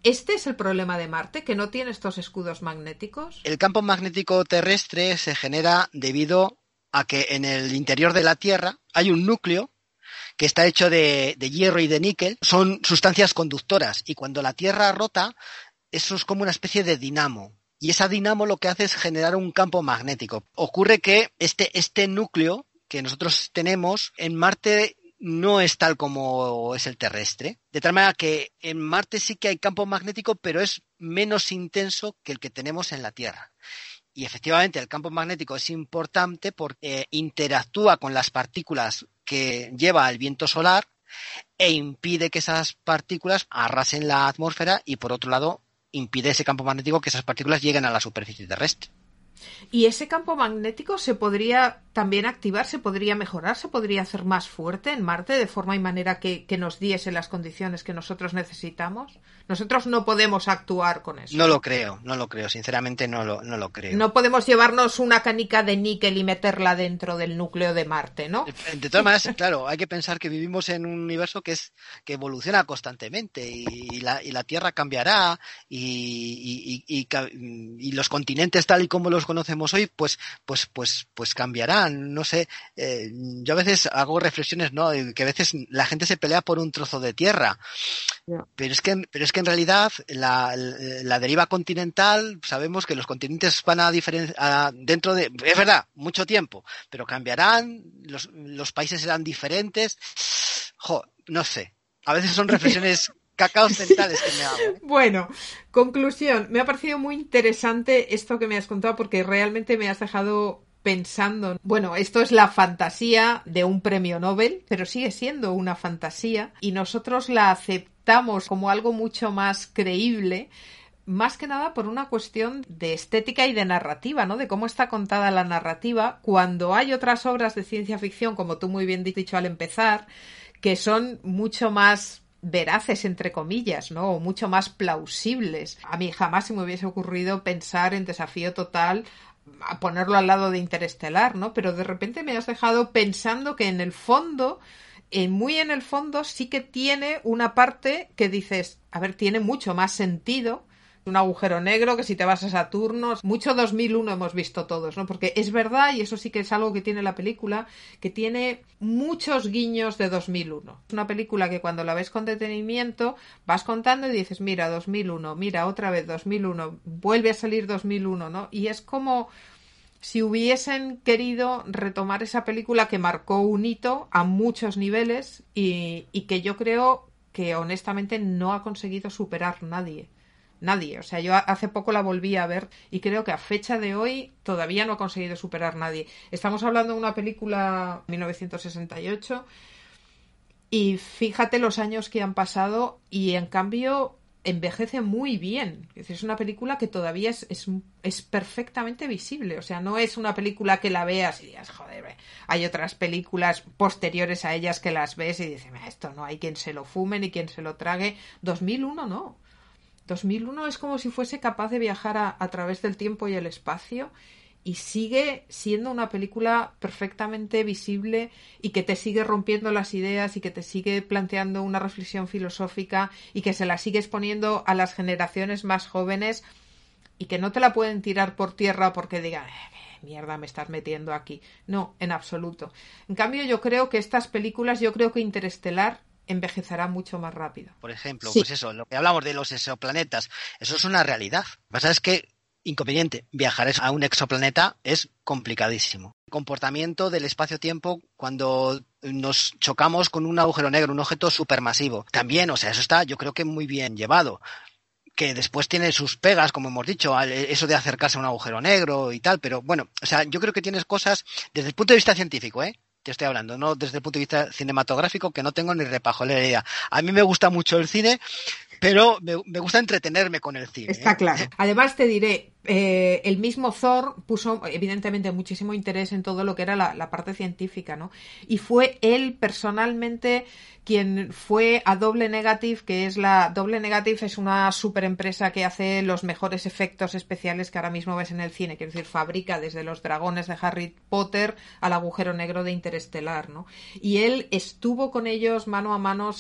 ¿Este es el problema de Marte, que no tiene estos escudos magnéticos? El campo magnético terrestre se genera debido a que en el interior de la Tierra hay un núcleo que está hecho de, de hierro y de níquel. Son sustancias conductoras y cuando la Tierra rota, eso es como una especie de dinamo. Y esa dinamo lo que hace es generar un campo magnético. Ocurre que este, este núcleo que nosotros tenemos en Marte no es tal como es el terrestre. De tal manera que en Marte sí que hay campo magnético, pero es menos intenso que el que tenemos en la Tierra. Y efectivamente el campo magnético es importante porque interactúa con las partículas que lleva el viento solar e impide que esas partículas arrasen la atmósfera y por otro lado impide ese campo magnético que esas partículas lleguen a la superficie terrestre. ¿Y ese campo magnético se podría también activar, se podría mejorar, se podría hacer más fuerte en Marte de forma y manera que, que nos diese las condiciones que nosotros necesitamos? Nosotros no podemos actuar con eso. No lo creo, no lo creo, sinceramente no lo, no lo creo. No podemos llevarnos una canica de níquel y meterla dentro del núcleo de Marte, ¿no? De todas maneras, claro, hay que pensar que vivimos en un universo que es que evoluciona constantemente y, y la, y la Tierra cambiará y, y, y, los continentes tal y como los conocemos hoy, pues, pues, pues, pues cambiarán. No sé, eh, yo a veces hago reflexiones, ¿no? Que a veces la gente se pelea por un trozo de tierra, yeah. pero es que, pero es que en realidad la, la deriva continental sabemos que los continentes van a diferenciar dentro de, es verdad, mucho tiempo, pero cambiarán, los, los países serán diferentes. Jo, no sé. A veces son reflexiones *laughs* cacaos mentales que me hago. ¿eh? Bueno, conclusión. Me ha parecido muy interesante esto que me has contado porque realmente me has dejado pensando, bueno, esto es la fantasía de un premio Nobel, pero sigue siendo una fantasía y nosotros la aceptamos como algo mucho más creíble más que nada por una cuestión de estética y de narrativa, ¿no? De cómo está contada la narrativa cuando hay otras obras de ciencia ficción, como tú muy bien dicho al empezar, que son mucho más veraces, entre comillas, ¿no? O mucho más plausibles. A mí jamás se me hubiese ocurrido pensar en desafío total a ponerlo al lado de Interestelar, ¿no? Pero de repente me has dejado pensando que en el fondo, en muy en el fondo, sí que tiene una parte que dices, a ver, tiene mucho más sentido un agujero negro, que si te vas a Saturno, mucho 2001 hemos visto todos, ¿no? Porque es verdad, y eso sí que es algo que tiene la película, que tiene muchos guiños de 2001. Es una película que cuando la ves con detenimiento vas contando y dices, mira, 2001, mira, otra vez 2001, vuelve a salir 2001, ¿no? Y es como si hubiesen querido retomar esa película que marcó un hito a muchos niveles y, y que yo creo que honestamente no ha conseguido superar nadie nadie. O sea, yo hace poco la volví a ver y creo que a fecha de hoy todavía no ha conseguido superar nadie. Estamos hablando de una película 1968 y fíjate los años que han pasado y en cambio envejece muy bien. Es una película que todavía es, es, es, perfectamente visible. O sea, no es una película que la veas y digas, joder, hay otras películas posteriores a ellas que las ves y dices, esto no hay quien se lo fume ni quien se lo trague. 2001 no. 2001 es como si fuese capaz de viajar a, a, través del tiempo y el espacio y sigue siendo una película perfectamente visible y que te sigue rompiendo las ideas y que te sigue planteando una reflexión filosófica y que se la sigue exponiendo a las generaciones más jóvenes y que no te la pueden tirar por tierra porque digan eh, mierda me estás metiendo aquí. No, en absoluto. En cambio, yo creo que estas películas, yo creo que Interestelar envejecerá mucho más rápido. Por ejemplo, pues eso, lo que hablamos de los exoplanetas, eso es una realidad. Lo que pasa es que inconveniente. Viajar a un exoplaneta es complicadísimo. El comportamiento del espacio-tiempo cuando nos chocamos con un agujero negro, un objeto supermasivo. También, o sea, eso está yo creo que muy bien llevado. Que después tiene sus pegas, como hemos dicho, eso de acercarse a un agujero negro y tal, pero bueno, o sea, yo creo que tienes cosas desde el punto de vista científico, ¿eh? Te estoy hablando, no desde el punto de vista cinematográfico, que no tengo ni repajolería. A mí me gusta mucho el cine, pero me, gusta entretenerme con el cine. Está ¿eh? claro. Además, te diré, eh, el mismo Thor puso, evidentemente, muchísimo interés en todo lo que era la, parte científica, ¿no? Y fue él personalmente quien fue a Doble Negative, que es la. Doble Negative es una super empresa que hace los mejores efectos especiales que ahora mismo ves en el cine. Quiero decir, fabrica desde los dragones de Harry Potter al agujero negro de Interestelar, ¿no? Y él estuvo con ellos mano a mano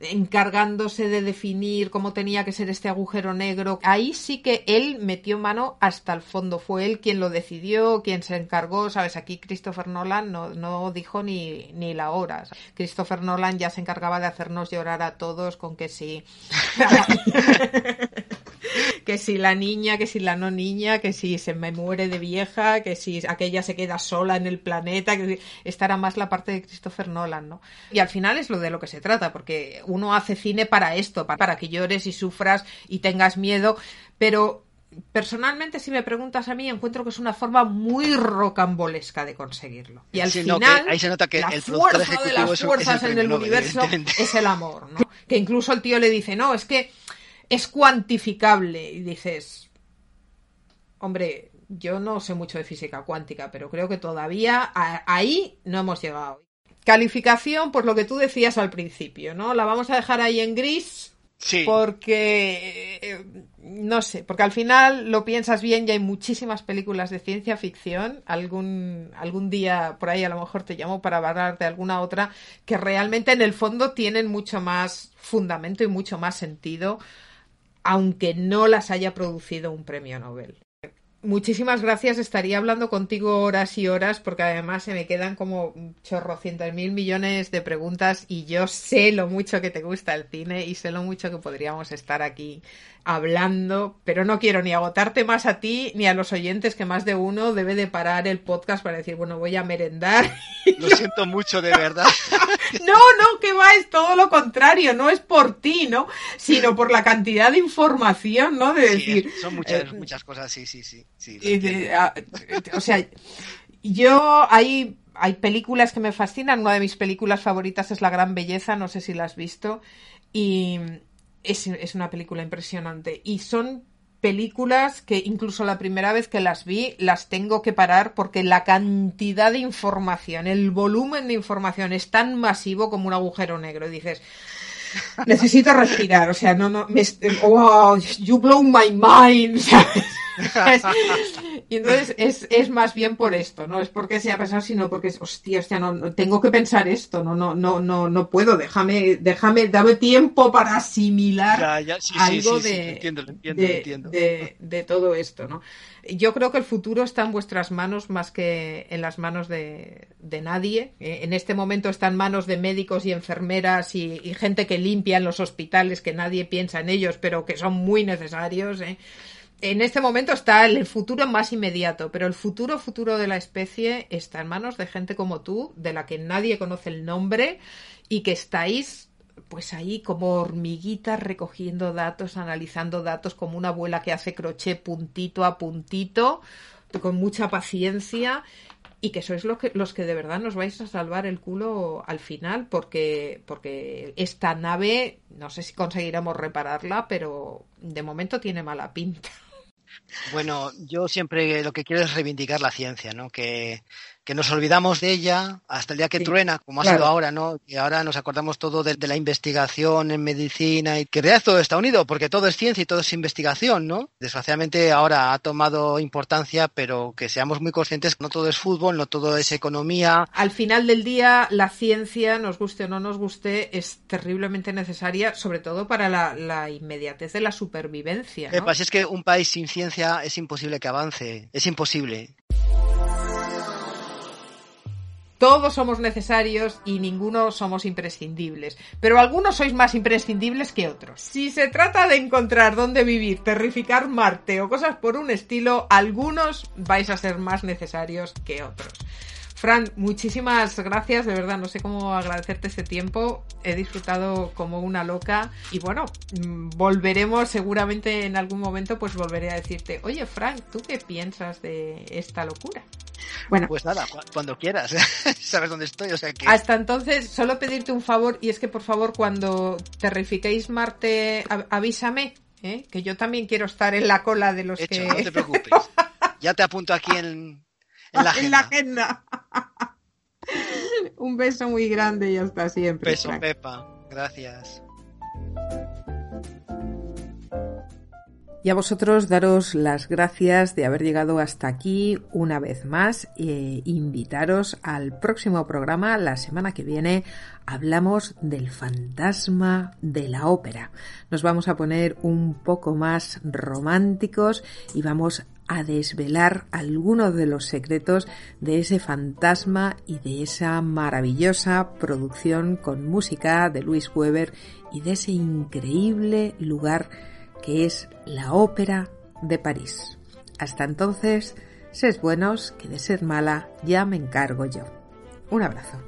encargándose de definir cómo tenía que ser este agujero negro. Ahí sí que él metió mano hasta el fondo. Fue él quien lo decidió, quien se encargó. Sabes, aquí Christopher Nolan no, no dijo ni, ni la hora. Christopher Nolan ya se encargaba de hacernos llorar a todos con que sí. *laughs* que si la niña, que si la no niña, que si se me muere de vieja, que si aquella se queda sola en el planeta, que estará más la parte de Christopher Nolan, ¿no? Y al final es lo de lo que se trata, porque uno hace cine para esto, para que llores y sufras y tengas miedo, pero personalmente, si me preguntas a mí, encuentro que es una forma muy rocambolesca de conseguirlo. Y al final, ahí se nota que la el fuerza de las fuerzas en el universo es el amor, ¿no? Que incluso el tío le dice, no, es que es cuantificable. Y dices, hombre, yo no sé mucho de física cuántica, pero creo que todavía ahí no hemos llegado. Calificación, por lo que tú decías al principio, ¿no? La vamos a dejar ahí en gris. Sí. Porque, eh, no sé, porque al final lo piensas bien y hay muchísimas películas de ciencia ficción. Algún, algún día por ahí a lo mejor te llamo para hablar de alguna otra que realmente en el fondo tienen mucho más fundamento y mucho más sentido aunque no las haya producido un premio Nobel. Muchísimas gracias, estaría hablando contigo horas y horas porque además se me quedan como chorrocientos mil millones de preguntas y yo sé lo mucho que te gusta el cine y sé lo mucho que podríamos estar aquí hablando, pero no quiero ni agotarte más a ti ni a los oyentes que más de uno debe de parar el podcast para decir, bueno, voy a merendar. *laughs* Lo siento mucho de verdad. *laughs* no, no, que va, es todo lo contrario, no es por ti, ¿no? Sino por la cantidad de información, ¿no? De decir... son muchas, eh, muchas cosas, sí, sí, sí. Ah, o sea, yo hay hay películas que me fascinan. Una de mis películas favoritas es La Gran Belleza, no sé si la has visto. Y, es, una película impresionante. Y son películas que incluso la primera vez que las vi las tengo que parar porque la cantidad de información, el volumen de información es tan masivo como un agujero negro. Y dices, necesito respirar, o sea, no, no, me, wow, you blow my mind, *laughs* *laughs* y entonces es, es, más bien por esto, no es porque sea pesado, sino porque es, hostia, hostia, no, tengo que pensar esto, no, no, no, no, no puedo, déjame, déjame, dame tiempo para asimilar algo de, de, todo esto, ¿no? Yo creo que el futuro está en vuestras manos más que en las manos de, de nadie. Eh, en este momento está en manos de médicos y enfermeras y, y gente que limpia en los hospitales, que nadie piensa en ellos, pero que son muy necesarios, ¿eh? En este momento está el futuro más inmediato, pero el futuro futuro de la especie está en manos de gente como tú, de la que nadie conoce el nombre y que estáis pues ahí como hormiguitas recogiendo datos, analizando datos como una abuela que hace crochet puntito a puntito, con mucha paciencia y que sois los que, los que de verdad nos vais a salvar el culo al final porque, porque esta nave, no sé si conseguiremos repararla, pero de momento tiene mala pinta. Bueno, yo siempre lo que quiero es reivindicar la ciencia, ¿no? Que, que nos olvidamos de ella hasta el día que Sí, truena, como ha sido ahora, ¿no? Y ahora nos acordamos todo de, de la investigación en medicina y que en realidad todo está unido, porque todo es ciencia y todo es investigación, ¿no? Desgraciadamente ahora ha tomado importancia, pero que seamos muy conscientes que no todo es fútbol, no todo es economía. Al final del día, la ciencia, nos guste o no nos guste, es terriblemente necesaria, sobre todo para la, la inmediatez de la supervivencia. ¿no? Epa, si es que un país sin ciencia es imposible que avance, es imposible. Todos somos necesarios y ninguno somos imprescindibles, pero algunos sois más imprescindibles que otros. Si se trata de encontrar dónde vivir, terrificar Marte o cosas por un estilo, algunos vais a ser más necesarios que otros. Fran, muchísimas gracias, de verdad, no sé cómo agradecerte este tiempo, he disfrutado como una loca y bueno, mm, volveremos seguramente en algún momento, pues volveré a decirte, oye Frank, ¿tú qué piensas de esta locura? Bueno, Pues nada, cu- cuando quieras, *laughs* sabes dónde estoy, o sea que... hasta entonces, solo pedirte un favor, y es que por favor, cuando terrifiquéis Marte, avísame, ¿eh? que yo también quiero estar en la cola de los Hecho, que. no te *laughs* preocupes. Ya te apunto aquí en, en la *laughs* en la agenda. agenda. un beso muy grande y hasta siempre. Beso, Frank. Pepa. Gracias. Y a vosotros daros las gracias de haber llegado hasta aquí una vez más e invitaros al próximo programa. La semana que viene hablamos del fantasma de la ópera. Nos vamos a poner un poco más románticos y vamos a desvelar algunos de los secretos de ese fantasma y de esa maravillosa producción con música de Luis Weber y de ese increíble lugar que es la Ópera de París. Hasta entonces, sed buenos, que de ser mala ya me encargo yo. Un abrazo.